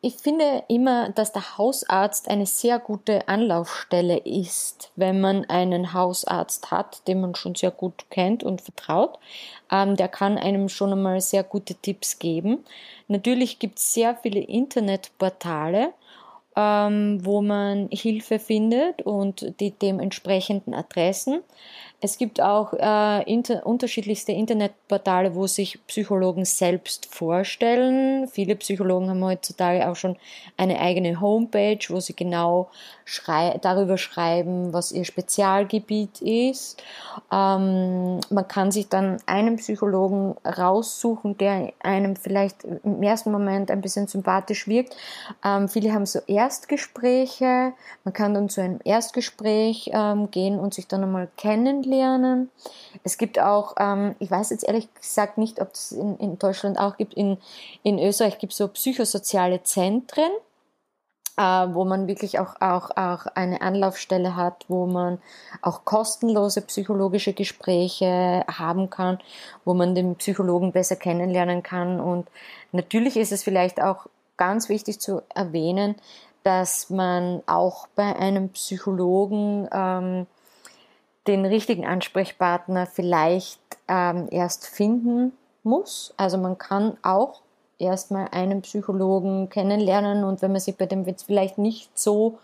Speaker 1: ich finde immer, dass der Hausarzt eine sehr gute Anlaufstelle ist, wenn man einen Hausarzt hat, den man schon sehr gut kennt und vertraut. Ähm, der kann einem schon einmal sehr gute Tipps geben. Natürlich gibt es sehr viele Internetportale, ähm, wo man Hilfe findet und die dementsprechenden Adressen. Es gibt auch äh, inter unterschiedlichste Internetportale, wo sich Psychologen selbst vorstellen. Viele Psychologen haben heutzutage auch schon eine eigene Homepage, wo sie genau schrei darüber schreiben, was ihr Spezialgebiet ist. Ähm, man kann sich dann einen Psychologen raussuchen, der einem vielleicht im ersten Moment ein bisschen sympathisch wirkt. Ähm, viele haben so Erstgespräche. Man kann dann zu einem Erstgespräch ähm, gehen und sich dann einmal kennenlernen. Es gibt auch, ähm, ich weiß jetzt ehrlich gesagt nicht, ob es in, in Deutschland auch gibt, in, in Österreich gibt es so psychosoziale Zentren äh, wo man wirklich auch, auch, auch eine Anlaufstelle hat, wo man auch kostenlose psychologische Gespräche haben kann, wo man den Psychologen besser kennenlernen kann. Und natürlich ist es vielleicht auch ganz wichtig zu erwähnen, dass man auch bei einem Psychologen ähm, den richtigen Ansprechpartner vielleicht ähm, erst finden muss. Also man kann auch erstmal einen Psychologen kennenlernen und wenn man sich bei dem jetzt vielleicht nicht so,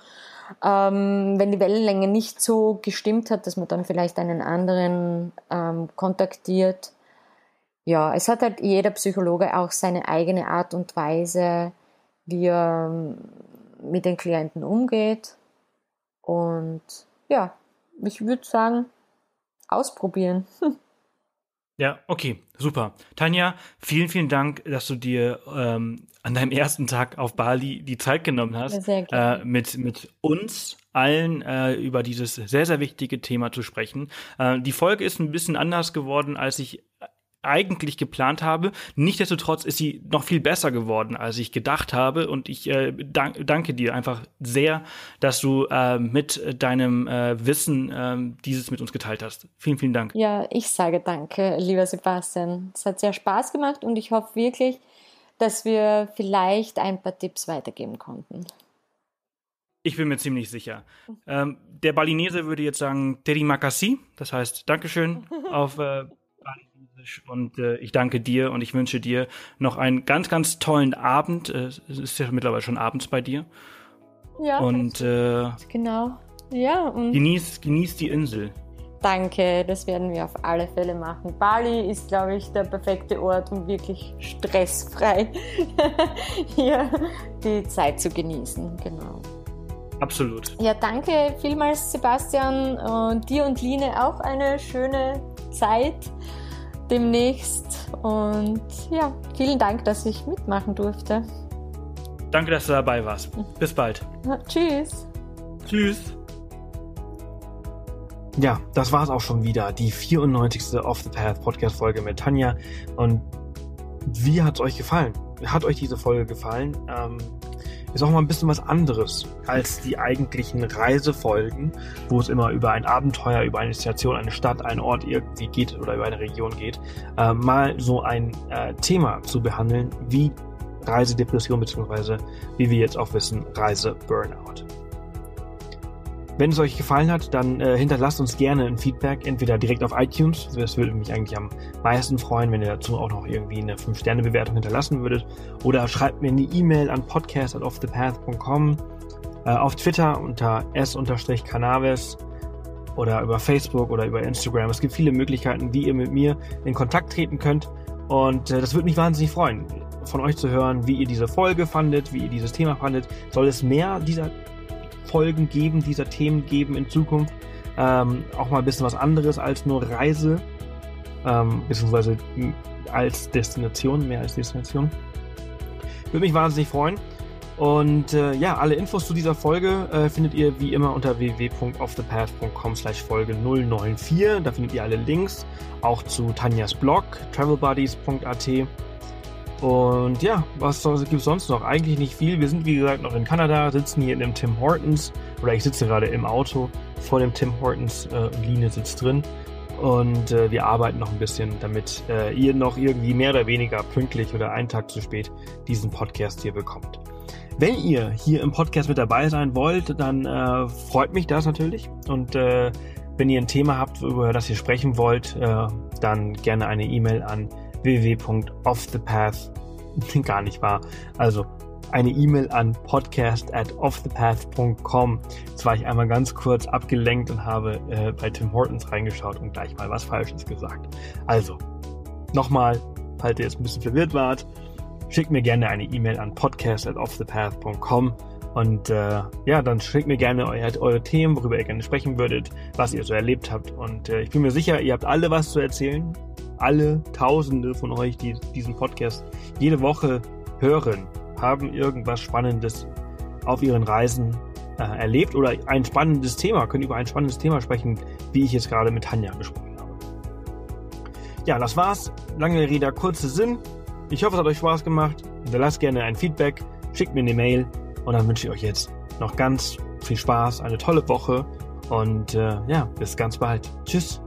Speaker 1: ähm, wenn die Wellenlänge nicht so gestimmt hat, dass man dann vielleicht einen anderen ähm, kontaktiert. Ja, es hat halt jeder Psychologe auch seine eigene Art und Weise, wie er ähm, mit den Klienten umgeht. Und ja, ich würde sagen, ausprobieren. (laughs)
Speaker 3: Ja, okay, super. Tanja, vielen, vielen Dank, dass du dir ähm, an deinem ersten Tag auf Bali die Zeit genommen hast, sehr gerne. Äh, mit, mit uns allen äh, über dieses sehr, sehr wichtige Thema zu sprechen. Äh, die Folge ist ein bisschen anders geworden, als ich eigentlich geplant habe. Nichtsdestotrotz ist sie noch viel besser geworden, als ich gedacht habe. Und ich äh, dank, danke dir einfach sehr, dass du äh, mit deinem äh, Wissen äh, dieses mit uns geteilt hast. Vielen, vielen Dank.
Speaker 1: Ja, ich sage danke, lieber Sebastian. Es hat sehr Spaß gemacht und ich hoffe wirklich, dass wir vielleicht ein paar Tipps weitergeben konnten.
Speaker 3: Ich bin mir ziemlich sicher. Ähm, der Balinese würde jetzt sagen Terimakasi, das heißt Dankeschön (laughs) auf äh, und äh, ich danke dir und ich wünsche dir noch einen ganz, ganz tollen Abend. Äh, es ist ja mittlerweile schon abends bei dir.
Speaker 1: Ja.
Speaker 3: Und äh,
Speaker 1: genau. Ja. Und
Speaker 3: genieß, genieß die Insel.
Speaker 1: Danke, das werden wir auf alle Fälle machen. Bali ist, glaube ich, der perfekte Ort, um wirklich stressfrei (laughs) hier die Zeit zu genießen. Genau.
Speaker 3: Absolut.
Speaker 1: Ja, danke vielmals, Sebastian. Und dir und Line auch eine schöne Zeit demnächst. Und ja, vielen Dank, dass ich mitmachen durfte.
Speaker 3: Danke, dass du dabei warst. Bis bald.
Speaker 1: Ja, tschüss.
Speaker 3: Tschüss. Ja, das war's auch schon wieder. Die 94. Off the Path Podcast Folge mit Tanja. Und wie hat's euch gefallen? Hat euch diese Folge gefallen? Ähm,
Speaker 2: ist auch mal ein bisschen was anderes als die eigentlichen Reisefolgen, wo es immer über ein Abenteuer, über eine Station, eine Stadt, einen Ort irgendwie geht oder über eine Region geht, äh, mal so ein äh, Thema zu behandeln, wie Reisedepression beziehungsweise wie wir jetzt auch wissen, Reise-Burnout. Wenn es euch gefallen hat, dann äh, hinterlasst uns gerne ein Feedback, entweder direkt auf iTunes, das würde mich eigentlich am meisten freuen, wenn ihr dazu auch noch irgendwie eine 5-Sterne-Bewertung hinterlassen würdet, oder schreibt mir eine E-Mail an podcast.offthepath.com, äh, auf Twitter unter s-cannabis oder über Facebook oder über Instagram. Es gibt viele Möglichkeiten, wie ihr mit mir in Kontakt treten könnt und äh, das würde mich wahnsinnig freuen, von euch zu hören, wie ihr diese Folge fandet, wie ihr dieses Thema fandet. Soll es mehr dieser Folgen geben, dieser Themen geben in Zukunft. Ähm, auch mal ein bisschen was anderes als nur Reise, ähm, beziehungsweise als Destination, mehr als Destination. Würde mich wahnsinnig freuen. Und äh, ja, alle Infos zu dieser Folge äh, findet ihr wie immer unter www.offthepath.com slash Folge 094. Da findet ihr alle Links, auch zu Tanjas Blog, travelbuddies.at und ja, was gibt es sonst noch? Eigentlich nicht viel. Wir sind wie gesagt noch in Kanada, sitzen hier in dem Tim Hortons oder ich sitze gerade im Auto vor dem Tim Hortons äh, und Line sitzt drin. Und äh, wir arbeiten noch ein bisschen, damit äh, ihr noch irgendwie mehr oder weniger pünktlich oder einen Tag zu spät diesen Podcast hier bekommt. Wenn ihr hier im Podcast mit dabei sein wollt, dann äh, freut mich das natürlich. Und äh, wenn ihr ein Thema habt, über das ihr sprechen wollt, äh, dann gerne eine E-Mail an www.offthepath (laughs) gar nicht wahr. Also eine E-Mail an podcast at offthepath.com. Jetzt war ich einmal ganz kurz abgelenkt und habe äh, bei Tim Hortons reingeschaut und gleich mal was Falsches gesagt. Also, nochmal, falls ihr jetzt ein bisschen verwirrt wart, schickt mir gerne eine E-Mail an podcast at offthepath.com und äh, ja, dann schickt mir gerne eure, eure, Themen, worüber ihr gerne sprechen würdet, was ihr so erlebt habt. Und äh, ich bin mir sicher, ihr habt alle was zu erzählen alle Tausende von euch, die diesen Podcast jede Woche hören, haben irgendwas Spannendes auf ihren Reisen äh, erlebt oder ein spannendes Thema, können über ein spannendes Thema sprechen, wie ich jetzt gerade mit Tanja gesprochen habe. Ja, das war's. Lange Rede, kurze Sinn. Ich hoffe, es hat euch Spaß gemacht. Hinterlasst gerne ein Feedback, schickt mir eine Mail und dann wünsche ich euch jetzt noch ganz viel Spaß, eine tolle Woche und äh, ja, bis ganz bald. Tschüss.